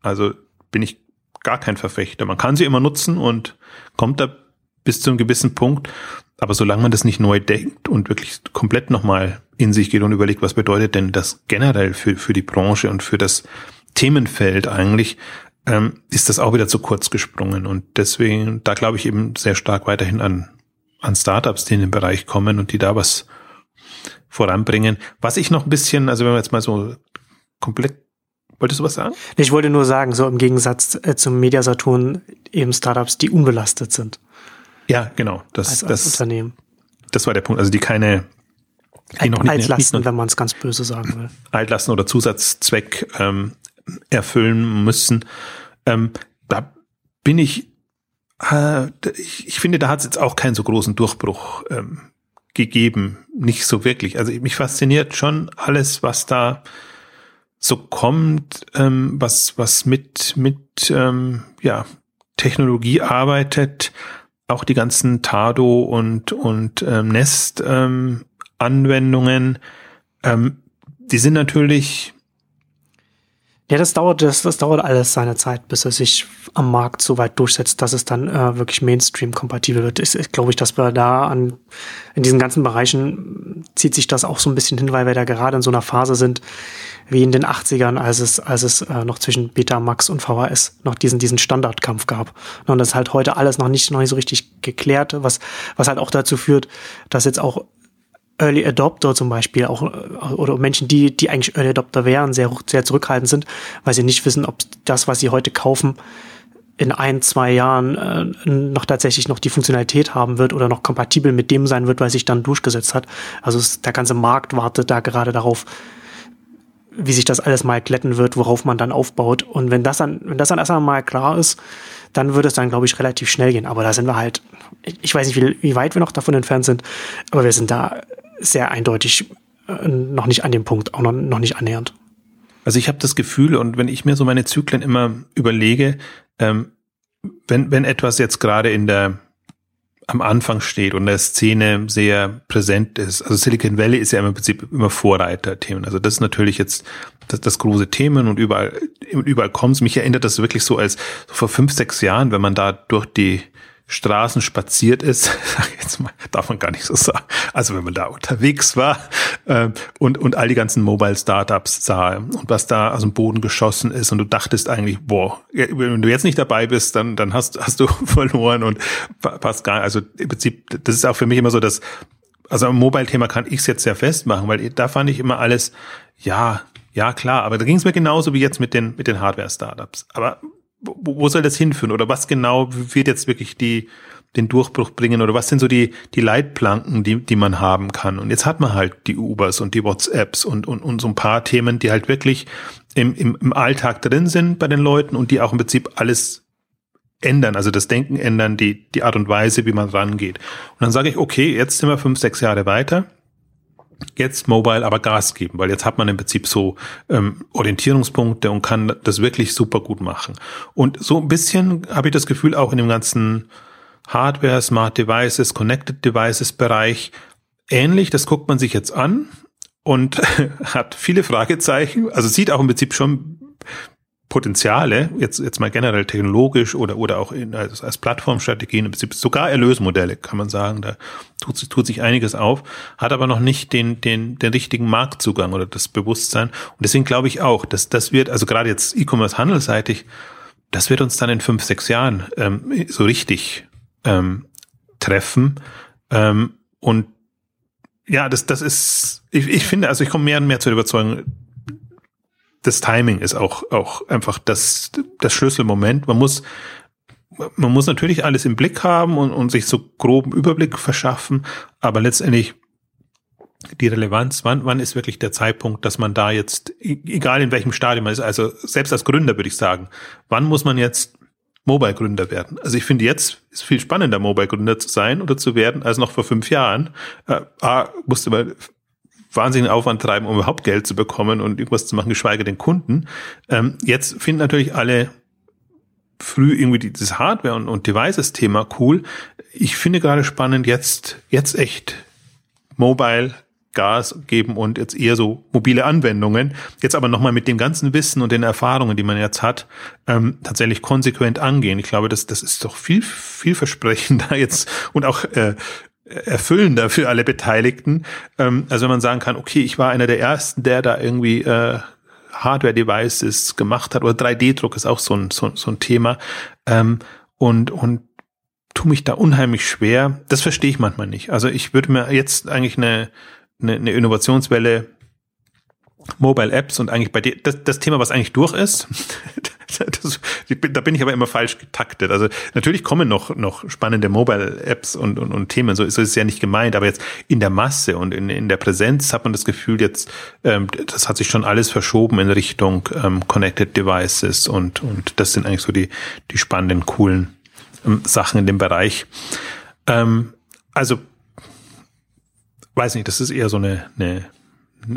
Also bin ich gar kein Verfechter. Man kann sie immer nutzen und kommt da bis zu einem gewissen Punkt. Aber solange man das nicht neu denkt und wirklich komplett nochmal in sich geht und überlegt, was bedeutet denn das generell für, für die Branche und für das Themenfeld eigentlich, ähm, ist das auch wieder zu kurz gesprungen. Und deswegen, da glaube ich eben sehr stark weiterhin an an Startups, die in den Bereich kommen und die da was voranbringen. Was ich noch ein bisschen, also wenn wir jetzt mal so komplett Wolltest du was sagen? Ich wollte nur sagen, so im Gegensatz äh, zum Mediasaturn eben Startups, die unbelastet sind. Ja, genau. Das, als, das, Unternehmen. Das war der Punkt. Also die keine die noch nicht, Altlasten, nicht, wenn man es ganz böse sagen will. Altlasten oder Zusatzzweck ähm, erfüllen müssen. Ähm, da bin ich äh, ich, ich finde, da hat es jetzt auch keinen so großen Durchbruch ähm, gegeben. Nicht so wirklich. Also mich fasziniert schon alles, was da so kommt, ähm, was, was mit, mit ähm, ja, Technologie arbeitet, auch die ganzen Tado und, und ähm, Nest ähm, ähm, die sind natürlich ja, das dauert, das, das dauert alles seine Zeit, bis es sich am Markt so weit durchsetzt, dass es dann äh, wirklich Mainstream-kompatibel wird. Ist, ist glaube ich, dass wir da an, in diesen ganzen Bereichen zieht sich das auch so ein bisschen hin, weil wir da gerade in so einer Phase sind, wie in den 80ern, als es, als es äh, noch zwischen Betamax und VHS noch diesen, diesen Standardkampf gab. Und das ist halt heute alles noch nicht, noch nicht so richtig geklärt, was, was halt auch dazu führt, dass jetzt auch Early Adopter zum Beispiel auch oder Menschen, die, die eigentlich Early Adopter wären, sehr, sehr zurückhaltend sind, weil sie nicht wissen, ob das, was sie heute kaufen, in ein, zwei Jahren äh, noch tatsächlich noch die Funktionalität haben wird oder noch kompatibel mit dem sein wird, was sich dann durchgesetzt hat. Also es, der ganze Markt wartet da gerade darauf, wie sich das alles mal glätten wird, worauf man dann aufbaut. Und wenn das dann, wenn das dann erst einmal klar ist, dann wird es dann, glaube ich, relativ schnell gehen. Aber da sind wir halt, ich weiß nicht, wie, wie weit wir noch davon entfernt sind, aber wir sind da sehr eindeutig äh, noch nicht an dem Punkt, auch noch, noch nicht annähernd. Also ich habe das Gefühl, und wenn ich mir so meine Zyklen immer überlege, ähm, wenn, wenn etwas jetzt gerade in der am Anfang steht und der Szene sehr präsent ist. Also Silicon Valley ist ja im Prinzip immer Vorreiter-Themen. Also das ist natürlich jetzt das, das große Themen und überall, überall kommt es. Mich erinnert das wirklich so als so vor fünf, sechs Jahren, wenn man da durch die Straßen spaziert ist, (laughs) jetzt mal, darf man gar nicht so sagen. Also wenn man da unterwegs war äh, und und all die ganzen Mobile Startups sah und was da aus dem Boden geschossen ist und du dachtest eigentlich, boah, wenn du jetzt nicht dabei bist, dann dann hast hast du (laughs) verloren und passt gar. Also im Prinzip, das ist auch für mich immer so, dass also am Mobile-Thema kann ich es jetzt sehr festmachen, weil da fand ich immer alles, ja, ja klar, aber da ging es mir genauso wie jetzt mit den mit den Hardware-Startups. Aber wo, soll das hinführen? Oder was genau wird jetzt wirklich die, den Durchbruch bringen? Oder was sind so die, die Leitplanken, die, die man haben kann? Und jetzt hat man halt die Ubers und die WhatsApps und, und, und so ein paar Themen, die halt wirklich im, im, im Alltag drin sind bei den Leuten und die auch im Prinzip alles ändern, also das Denken ändern, die, die Art und Weise, wie man rangeht. Und dann sage ich, okay, jetzt sind wir fünf, sechs Jahre weiter jetzt Mobile aber Gas geben, weil jetzt hat man im Prinzip so ähm, Orientierungspunkte und kann das wirklich super gut machen. Und so ein bisschen habe ich das Gefühl auch in dem ganzen Hardware, Smart Devices, Connected Devices Bereich ähnlich. Das guckt man sich jetzt an und (laughs) hat viele Fragezeichen. Also sieht auch im Prinzip schon Potenziale, jetzt, jetzt mal generell technologisch oder, oder auch in, als, als Plattformstrategien, sogar Erlösmodelle, kann man sagen, da tut, tut sich einiges auf, hat aber noch nicht den, den, den richtigen Marktzugang oder das Bewusstsein. Und deswegen glaube ich auch, dass das wird, also gerade jetzt E-Commerce handelsseitig, das wird uns dann in fünf, sechs Jahren ähm, so richtig ähm, treffen. Ähm, und ja, das, das ist, ich, ich finde, also ich komme mehr und mehr zur Überzeugung, das Timing ist auch, auch einfach das, das Schlüsselmoment. Man muss, man muss natürlich alles im Blick haben und, und sich so groben Überblick verschaffen, aber letztendlich die Relevanz, wann, wann ist wirklich der Zeitpunkt, dass man da jetzt, e, egal in welchem Stadium man ist, also selbst als Gründer würde ich sagen, wann muss man jetzt Mobile-Gründer werden? Also ich finde jetzt ist viel spannender, Mobile-Gründer zu sein oder zu werden, als noch vor fünf Jahren. Äh, A, musste man wahnsinnigen Aufwand treiben, um überhaupt Geld zu bekommen und irgendwas zu machen, geschweige denn Kunden. Ähm, jetzt finden natürlich alle früh irgendwie dieses Hardware- und, und Devices-Thema cool. Ich finde gerade spannend, jetzt, jetzt echt Mobile Gas geben und jetzt eher so mobile Anwendungen. Jetzt aber nochmal mit dem ganzen Wissen und den Erfahrungen, die man jetzt hat, ähm, tatsächlich konsequent angehen. Ich glaube, das, das ist doch viel, vielversprechender (laughs) jetzt und auch äh, erfüllender für alle Beteiligten. Ähm, also wenn man sagen kann, okay, ich war einer der ersten, der da irgendwie äh, Hardware-Devices gemacht hat oder 3D-Druck ist auch so ein, so, so ein Thema ähm, und, und tu mich da unheimlich schwer. Das verstehe ich manchmal nicht. Also ich würde mir jetzt eigentlich eine, eine, eine Innovationswelle Mobile Apps und eigentlich bei dir, das, das Thema, was eigentlich durch ist, (laughs) (laughs) das, da bin ich aber immer falsch getaktet. Also natürlich kommen noch, noch spannende Mobile-Apps und, und, und Themen, so ist es ja nicht gemeint, aber jetzt in der Masse und in, in der Präsenz hat man das Gefühl, jetzt, ähm, das hat sich schon alles verschoben in Richtung ähm, Connected Devices und, und das sind eigentlich so die, die spannenden, coolen ähm, Sachen in dem Bereich. Ähm, also, weiß nicht, das ist eher so eine, eine,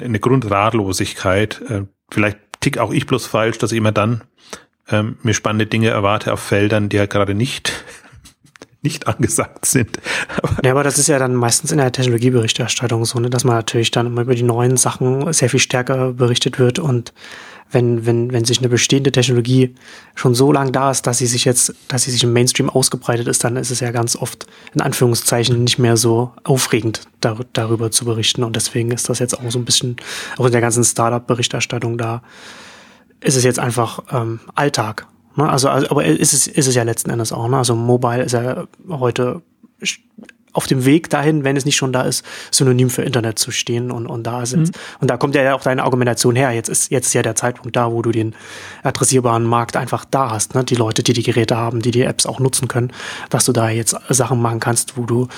eine Grundratlosigkeit. Äh, vielleicht tick auch ich bloß falsch, dass ich immer dann ähm, mir spannende Dinge erwarte auf Feldern, die ja gerade nicht (laughs) nicht angesagt sind. Aber ja, aber das ist ja dann meistens in der Technologieberichterstattung so, ne, dass man natürlich dann immer über die neuen Sachen sehr viel stärker berichtet wird und wenn, wenn, wenn sich eine bestehende Technologie schon so lang da ist, dass sie sich jetzt, dass sie sich im Mainstream ausgebreitet ist, dann ist es ja ganz oft in Anführungszeichen nicht mehr so aufregend, dar darüber zu berichten. Und deswegen ist das jetzt auch so ein bisschen, auch in der ganzen Startup-Berichterstattung da, ist es jetzt einfach ähm, Alltag. Ne? Also, also, aber ist es, ist es ja letzten Endes auch. Ne? Also Mobile ist ja heute auf dem Weg dahin, wenn es nicht schon da ist, synonym für Internet zu stehen und, und da sind. Mhm. Und da kommt ja auch deine Argumentation her. Jetzt ist jetzt ist ja der Zeitpunkt da, wo du den adressierbaren Markt einfach da hast. Ne? Die Leute, die die Geräte haben, die die Apps auch nutzen können, dass du da jetzt Sachen machen kannst, wo du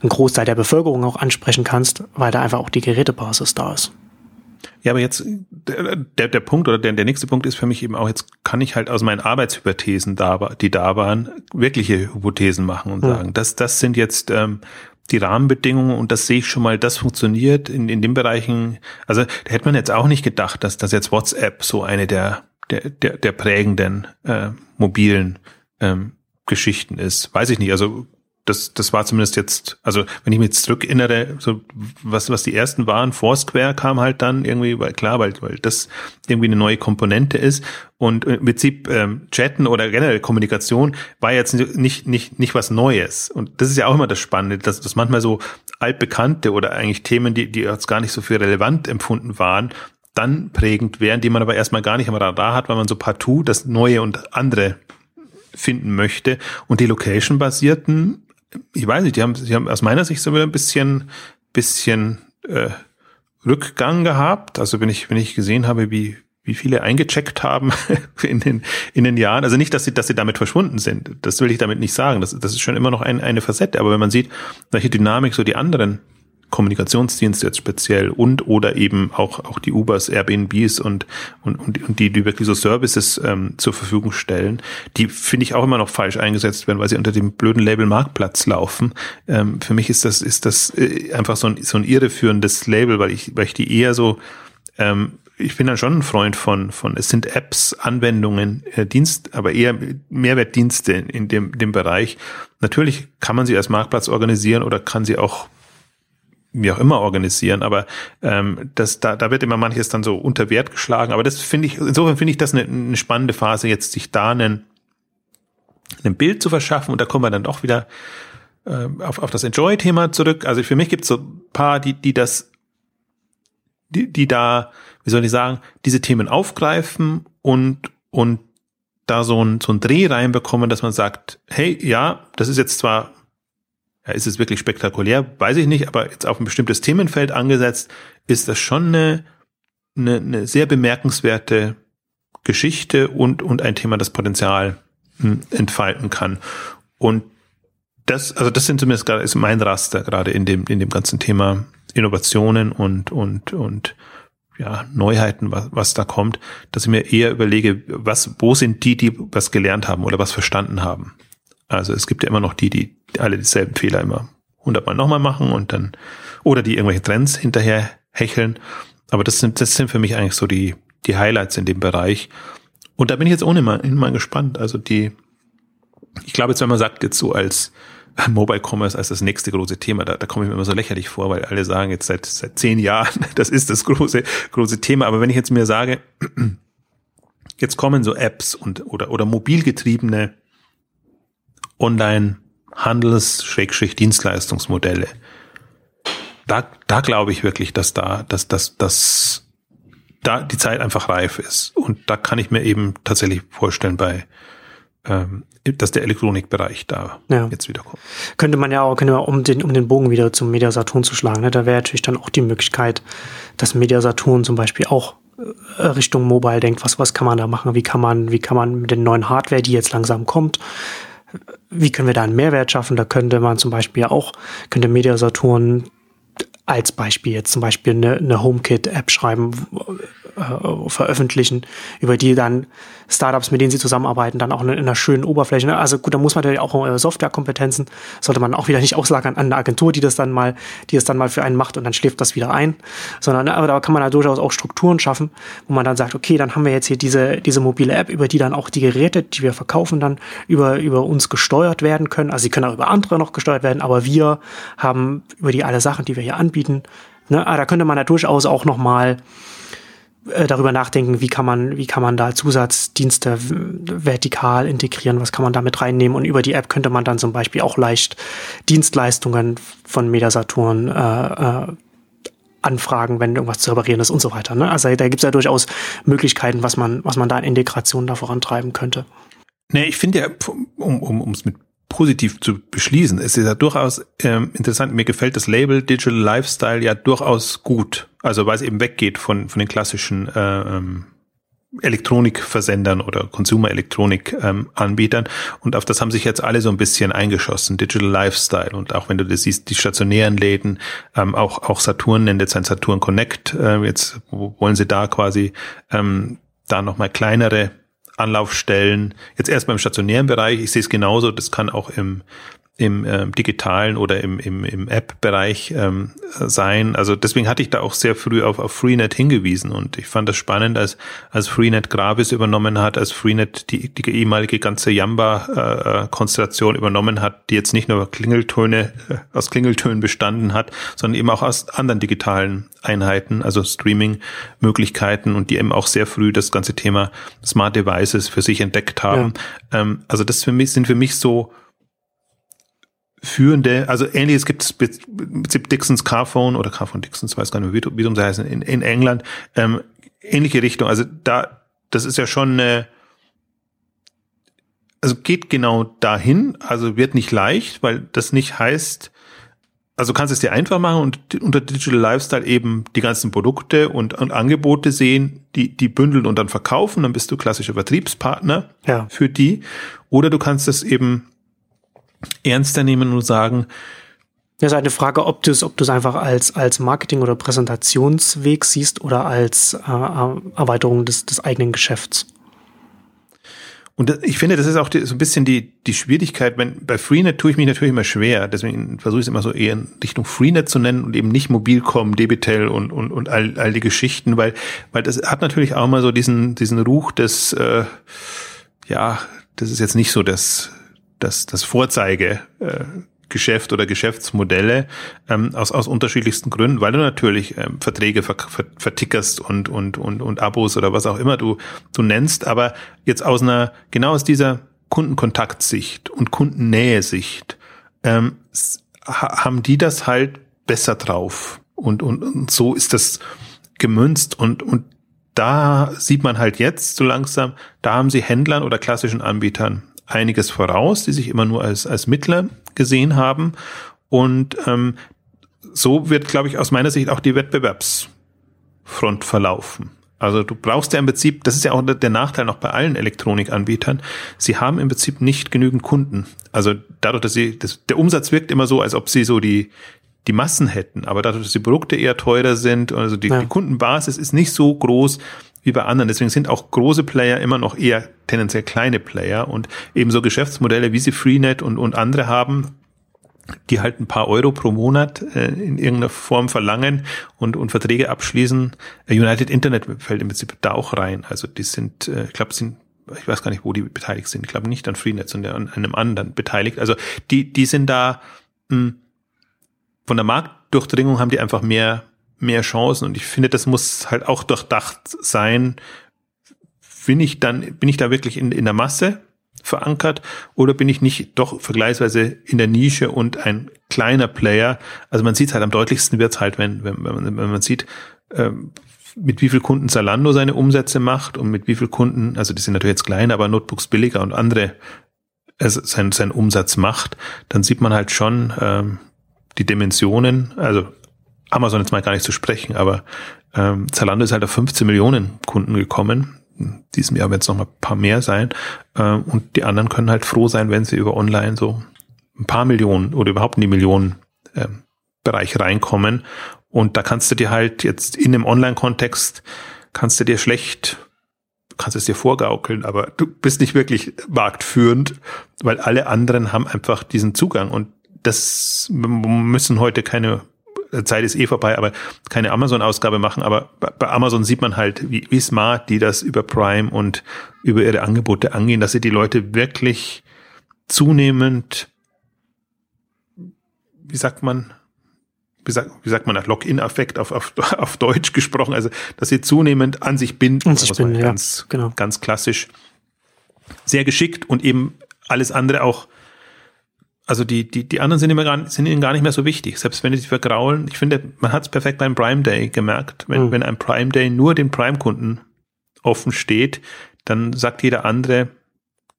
einen Großteil der Bevölkerung auch ansprechen kannst, weil da einfach auch die Gerätebasis da ist. Ja, aber jetzt der, der Punkt oder der, der nächste Punkt ist für mich eben auch, jetzt kann ich halt aus meinen Arbeitshypothesen, da, die da waren, wirkliche Hypothesen machen und sagen, das, das sind jetzt ähm, die Rahmenbedingungen und das sehe ich schon mal, das funktioniert in, in den Bereichen. Also da hätte man jetzt auch nicht gedacht, dass das jetzt WhatsApp so eine der, der, der, der prägenden äh, mobilen ähm, Geschichten ist. Weiß ich nicht. Also das, das war zumindest jetzt, also wenn ich mich jetzt zurückerinnere, so was, was die ersten waren, Foursquare kam halt dann irgendwie, weil klar, weil, weil das irgendwie eine neue Komponente ist. Und im Prinzip ähm, Chatten oder generell Kommunikation war jetzt nicht, nicht, nicht was Neues. Und das ist ja auch immer das Spannende, dass, dass manchmal so altbekannte oder eigentlich Themen, die, die jetzt gar nicht so viel relevant empfunden waren, dann prägend wären, die man aber erstmal gar nicht am Radar hat, weil man so partout das Neue und andere finden möchte. Und die Location-basierten ich weiß nicht, die haben, die haben aus meiner Sicht so wieder ein bisschen, bisschen äh, Rückgang gehabt. Also wenn ich, wenn ich gesehen habe, wie, wie viele eingecheckt haben (laughs) in den, in den Jahren. Also nicht, dass sie, dass sie damit verschwunden sind. Das will ich damit nicht sagen. Das, das ist schon immer noch ein, eine Facette. Aber wenn man sieht, welche Dynamik so die anderen Kommunikationsdienste jetzt speziell und oder eben auch, auch die Ubers, Airbnbs und, und, und, die, die wirklich so Services ähm, zur Verfügung stellen, die finde ich auch immer noch falsch eingesetzt werden, weil sie unter dem blöden Label Marktplatz laufen. Ähm, für mich ist das, ist das äh, einfach so ein, so ein irreführendes Label, weil ich, weil ich die eher so, ähm, ich bin dann schon ein Freund von, von es sind Apps, Anwendungen, äh, Dienst, aber eher Mehrwertdienste in dem, dem Bereich. Natürlich kann man sie als Marktplatz organisieren oder kann sie auch wie auch immer organisieren, aber ähm, das, da, da wird immer manches dann so unter Wert geschlagen. Aber das finde ich, insofern finde ich das eine, eine spannende Phase, jetzt sich da einen, ein Bild zu verschaffen und da kommen wir dann doch wieder äh, auf, auf das Enjoy-Thema zurück. Also für mich gibt es so ein paar, die, die das, die, die da, wie soll ich sagen, diese Themen aufgreifen und, und da so ein, so ein Dreh reinbekommen, dass man sagt, hey, ja, das ist jetzt zwar ja, ist es wirklich spektakulär? Weiß ich nicht, aber jetzt auf ein bestimmtes Themenfeld angesetzt, ist das schon eine, eine, eine sehr bemerkenswerte Geschichte und, und ein Thema, das Potenzial hm, entfalten kann. Und das, also das sind zumindest gerade, ist mein Raster gerade in dem, in dem ganzen Thema Innovationen und, und, und, ja, Neuheiten, was, was da kommt, dass ich mir eher überlege, was, wo sind die, die was gelernt haben oder was verstanden haben? Also es gibt ja immer noch die, die alle dieselben Fehler immer hundertmal nochmal machen und dann, oder die irgendwelche Trends hinterher hecheln. Aber das sind, das sind für mich eigentlich so die, die Highlights in dem Bereich. Und da bin ich jetzt ohne mal, mal gespannt. Also die, ich glaube jetzt, wenn man sagt jetzt so als Mobile Commerce als das nächste große Thema, da, da komme ich mir immer so lächerlich vor, weil alle sagen jetzt seit, seit zehn Jahren, (laughs) das ist das große, große Thema. Aber wenn ich jetzt mir sage, (clears throat) jetzt kommen so Apps und, oder, oder mobilgetriebene Online-Handels-Dienstleistungsmodelle. Da, da glaube ich wirklich, dass da, dass, dass, dass da die Zeit einfach reif ist. Und da kann ich mir eben tatsächlich vorstellen, bei ähm, dass der Elektronikbereich da ja. jetzt wiederkommt. Könnte man ja auch, könnte man, um den, um den Bogen wieder zum Mediasaturn zu schlagen, ne, da wäre natürlich dann auch die Möglichkeit, dass Mediasaturn zum Beispiel auch äh, Richtung Mobile denkt, was, was kann man da machen, wie kann man, wie kann man mit den neuen Hardware, die jetzt langsam kommt, wie können wir da einen Mehrwert schaffen? Da könnte man zum Beispiel auch, könnte Mediasaturn als Beispiel jetzt zum Beispiel eine, eine HomeKit-App schreiben, äh, veröffentlichen, über die dann Startups, mit denen sie zusammenarbeiten, dann auch in, einer schönen Oberfläche. Ne? Also gut, da muss man natürlich auch äh, Softwarekompetenzen, sollte man auch wieder nicht auslagern an eine Agentur, die das dann mal, die es dann mal für einen macht und dann schläft das wieder ein, sondern ne, aber da kann man da durchaus auch Strukturen schaffen, wo man dann sagt, okay, dann haben wir jetzt hier diese, diese mobile App, über die dann auch die Geräte, die wir verkaufen, dann über, über uns gesteuert werden können. Also sie können auch über andere noch gesteuert werden, aber wir haben über die alle Sachen, die wir hier anbieten, ne, ah, da könnte man da durchaus auch noch mal äh, darüber nachdenken, wie kann man, wie kann man da Zusatzdienste vertikal integrieren, was kann man damit reinnehmen und über die App könnte man dann zum Beispiel auch leicht Dienstleistungen von Mediasaturn äh, äh, anfragen, wenn irgendwas zu reparieren ist und so weiter. Ne? Also da gibt es ja durchaus Möglichkeiten, was man, was man da in Integration da vorantreiben könnte. Nee, ich finde ja, um um, es mit positiv zu beschließen. Es ist ja durchaus ähm, interessant. Mir gefällt das Label Digital Lifestyle ja durchaus gut. Also weil es eben weggeht von, von den klassischen äh, ähm, Elektronikversendern oder Consumer-Elektronik-Anbietern. Ähm, und auf das haben sich jetzt alle so ein bisschen eingeschossen, Digital Lifestyle. Und auch wenn du das siehst, die stationären Läden, ähm, auch, auch Saturn nennt jetzt ein Saturn Connect. Äh, jetzt wollen sie da quasi ähm, da nochmal kleinere Anlaufstellen. Jetzt erst beim stationären Bereich. Ich sehe es genauso. Das kann auch im im äh, digitalen oder im, im, im App-Bereich ähm, sein. Also deswegen hatte ich da auch sehr früh auf, auf Freenet hingewiesen und ich fand das spannend, als, als Freenet Gravis übernommen hat, als Freenet die, die ehemalige ganze Yamba-Konstellation äh, übernommen hat, die jetzt nicht nur Klingeltöne äh, aus Klingeltönen bestanden hat, sondern eben auch aus anderen digitalen Einheiten, also Streaming-Möglichkeiten und die eben auch sehr früh das ganze Thema Smart Devices für sich entdeckt haben. Ja. Ähm, also das für mich sind für mich so führende, also ähnliches gibt es mit Dixons Carphone oder Carphone Dixons, weiß gar nicht mehr, wie, wie sie heißen, in, in England, ähm, ähnliche Richtung. Also da, das ist ja schon eine, also geht genau dahin, also wird nicht leicht, weil das nicht heißt, also kannst es dir einfach machen und unter Digital Lifestyle eben die ganzen Produkte und, und Angebote sehen, die, die bündeln und dann verkaufen, dann bist du klassischer Vertriebspartner ja. für die. Oder du kannst es eben ernster nehmen und sagen, das ist eine Frage, ob du es, ob du es einfach als, als Marketing- oder Präsentationsweg siehst oder als äh, Erweiterung des, des eigenen Geschäfts. Und ich finde, das ist auch die, so ein bisschen die, die Schwierigkeit. Wenn, bei Freenet tue ich mich natürlich immer schwer. Deswegen versuche ich es immer so eher in Richtung Freenet zu nennen und eben nicht Mobilcom, Debitel und, und, und all, all die Geschichten, weil, weil das hat natürlich auch mal so diesen, diesen Ruch des, äh, ja, das ist jetzt nicht so das, das, das Vorzeige, äh, oder Geschäftsmodelle ähm, aus, aus unterschiedlichsten Gründen, weil du natürlich ähm, Verträge ver, ver, vertickerst und, und, und, und Abos oder was auch immer du, du nennst, aber jetzt aus einer, genau aus dieser Kundenkontaktsicht und Kundennähe-Sicht ähm, haben die das halt besser drauf. Und, und, und so ist das gemünzt und, und da sieht man halt jetzt so langsam, da haben sie Händlern oder klassischen Anbietern einiges voraus, die sich immer nur als, als Mittler gesehen haben. Und ähm, so wird, glaube ich, aus meiner Sicht auch die Wettbewerbsfront verlaufen. Also du brauchst ja im Prinzip, das ist ja auch der Nachteil noch bei allen Elektronikanbietern, sie haben im Prinzip nicht genügend Kunden. Also dadurch, dass sie, das, der Umsatz wirkt immer so, als ob sie so die, die Massen hätten, aber dadurch, dass die Produkte eher teurer sind, also die, ja. die Kundenbasis ist nicht so groß, wie bei anderen. Deswegen sind auch große Player immer noch eher tendenziell kleine Player und ebenso Geschäftsmodelle, wie sie Freenet und, und andere haben, die halt ein paar Euro pro Monat äh, in irgendeiner Form verlangen und, und Verträge abschließen. Äh, United Internet fällt im Prinzip da auch rein. Also die sind, äh, ich glaube, sind ich weiß gar nicht, wo die beteiligt sind. Ich glaube nicht an Freenet, sondern an einem anderen beteiligt. Also die, die sind da mh, hm, von der Marktdurchdringung haben die einfach mehr mehr Chancen. Und ich finde, das muss halt auch durchdacht sein. Bin ich dann, bin ich da wirklich in, in der Masse verankert oder bin ich nicht doch vergleichsweise in der Nische und ein kleiner Player? Also man sieht halt am deutlichsten wird's halt, wenn, wenn, wenn, man, wenn man sieht, ähm, mit wie viel Kunden Zalando seine Umsätze macht und mit wie viel Kunden, also die sind natürlich jetzt klein, aber Notebooks billiger und andere also sein, sein Umsatz macht, dann sieht man halt schon ähm, die Dimensionen, also Amazon jetzt mal gar nicht zu sprechen, aber ähm, Zalando ist halt auf 15 Millionen Kunden gekommen. In diesem Jahr wird es noch mal ein paar mehr sein. Ähm, und die anderen können halt froh sein, wenn sie über Online so ein paar Millionen oder überhaupt in die Millionen ähm, Bereich reinkommen. Und da kannst du dir halt jetzt in dem Online-Kontext kannst du dir schlecht kannst es dir vorgaukeln, aber du bist nicht wirklich marktführend, weil alle anderen haben einfach diesen Zugang und das müssen heute keine Zeit ist eh vorbei, aber keine Amazon-Ausgabe machen. Aber bei Amazon sieht man halt, wie, wie smart die das über Prime und über ihre Angebote angehen, dass sie die Leute wirklich zunehmend, wie sagt man, wie sagt, wie sagt man das, Login-Effekt auf, auf, (laughs) auf Deutsch gesprochen, also dass sie zunehmend an sich binden, an sich binden ganz, ja, genau. ganz klassisch, sehr geschickt und eben alles andere auch also die, die, die anderen sind, immer gar, sind ihnen gar nicht mehr so wichtig. Selbst wenn die sich vergraulen, ich finde, man hat es perfekt beim Prime Day gemerkt. Wenn, mhm. wenn ein Prime Day nur den Prime-Kunden offen steht, dann sagt jeder andere,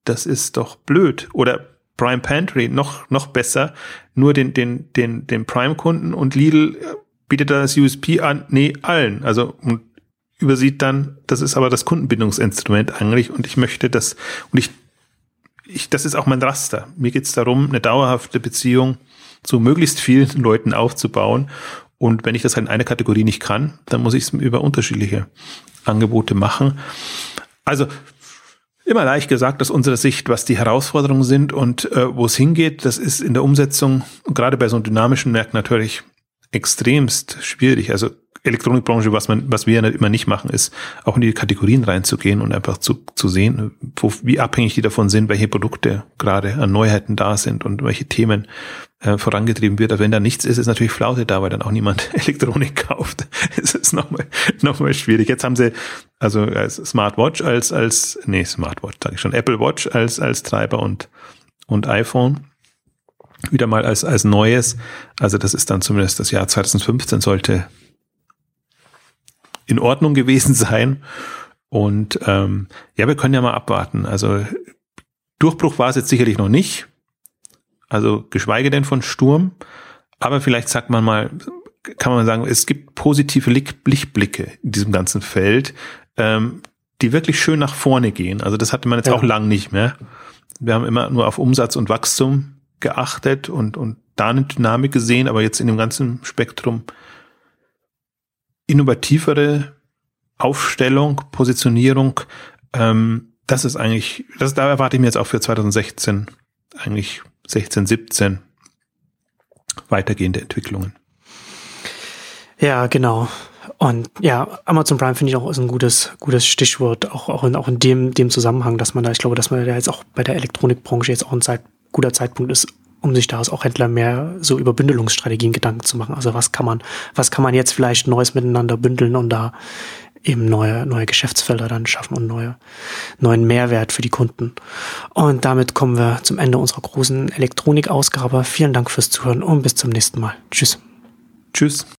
das ist doch blöd. Oder Prime Pantry noch, noch besser, nur den, den, den, den Prime-Kunden und Lidl bietet da das USP an, nee, allen. Also, übersieht dann, das ist aber das Kundenbindungsinstrument eigentlich und ich möchte das, und ich, ich, das ist auch mein Raster. Mir geht es darum, eine dauerhafte Beziehung zu möglichst vielen (laughs) Leuten aufzubauen. Und wenn ich das halt in einer Kategorie nicht kann, dann muss ich es über unterschiedliche Angebote machen. Also immer leicht gesagt aus unserer Sicht, was die Herausforderungen sind und äh, wo es hingeht. Das ist in der Umsetzung, gerade bei so einem dynamischen Märkten natürlich extremst schwierig. Also Elektronikbranche, was man, was wir immer nicht machen, ist auch in die Kategorien reinzugehen und einfach zu, zu sehen, wo, wie abhängig die davon sind, welche Produkte gerade an Neuheiten da sind und welche Themen äh, vorangetrieben wird. Aber wenn da nichts ist, ist natürlich Flaute da, weil dann auch niemand (laughs) Elektronik kauft. es ist nochmal, nochmal schwierig. Jetzt haben sie also als Smartwatch als, als, nee, Smartwatch, sage ich schon, Apple Watch als, als Treiber und, und iPhone wieder mal als, als Neues. Also das ist dann zumindest das Jahr 2015 sollte in Ordnung gewesen (laughs) sein. Und ähm, ja, wir können ja mal abwarten. Also Durchbruch war es jetzt sicherlich noch nicht. Also geschweige denn von Sturm. Aber vielleicht sagt man mal, kann man sagen, es gibt positive Lichtblicke in diesem ganzen Feld, ähm, die wirklich schön nach vorne gehen. Also das hatte man jetzt ja. auch lang nicht mehr. Wir haben immer nur auf Umsatz und Wachstum geachtet und, und da eine Dynamik gesehen, aber jetzt in dem ganzen Spektrum innovativere Aufstellung, Positionierung, ähm, das ist eigentlich, das, da erwarte ich mir jetzt auch für 2016, eigentlich 16, 17 weitergehende Entwicklungen. Ja, genau. Und ja, Amazon Prime finde ich auch ist ein gutes, gutes Stichwort, auch, auch in, auch in dem, dem Zusammenhang, dass man da, ich glaube, dass man da jetzt auch bei der Elektronikbranche jetzt auch ein Zeit, guter Zeitpunkt ist, um sich daraus auch Händler mehr so über Bündelungsstrategien Gedanken zu machen. Also was kann man, was kann man jetzt vielleicht Neues miteinander bündeln und da eben neue, neue Geschäftsfelder dann schaffen und neue, neuen Mehrwert für die Kunden. Und damit kommen wir zum Ende unserer großen Elektronikausgabe. Vielen Dank fürs Zuhören und bis zum nächsten Mal. Tschüss. Tschüss.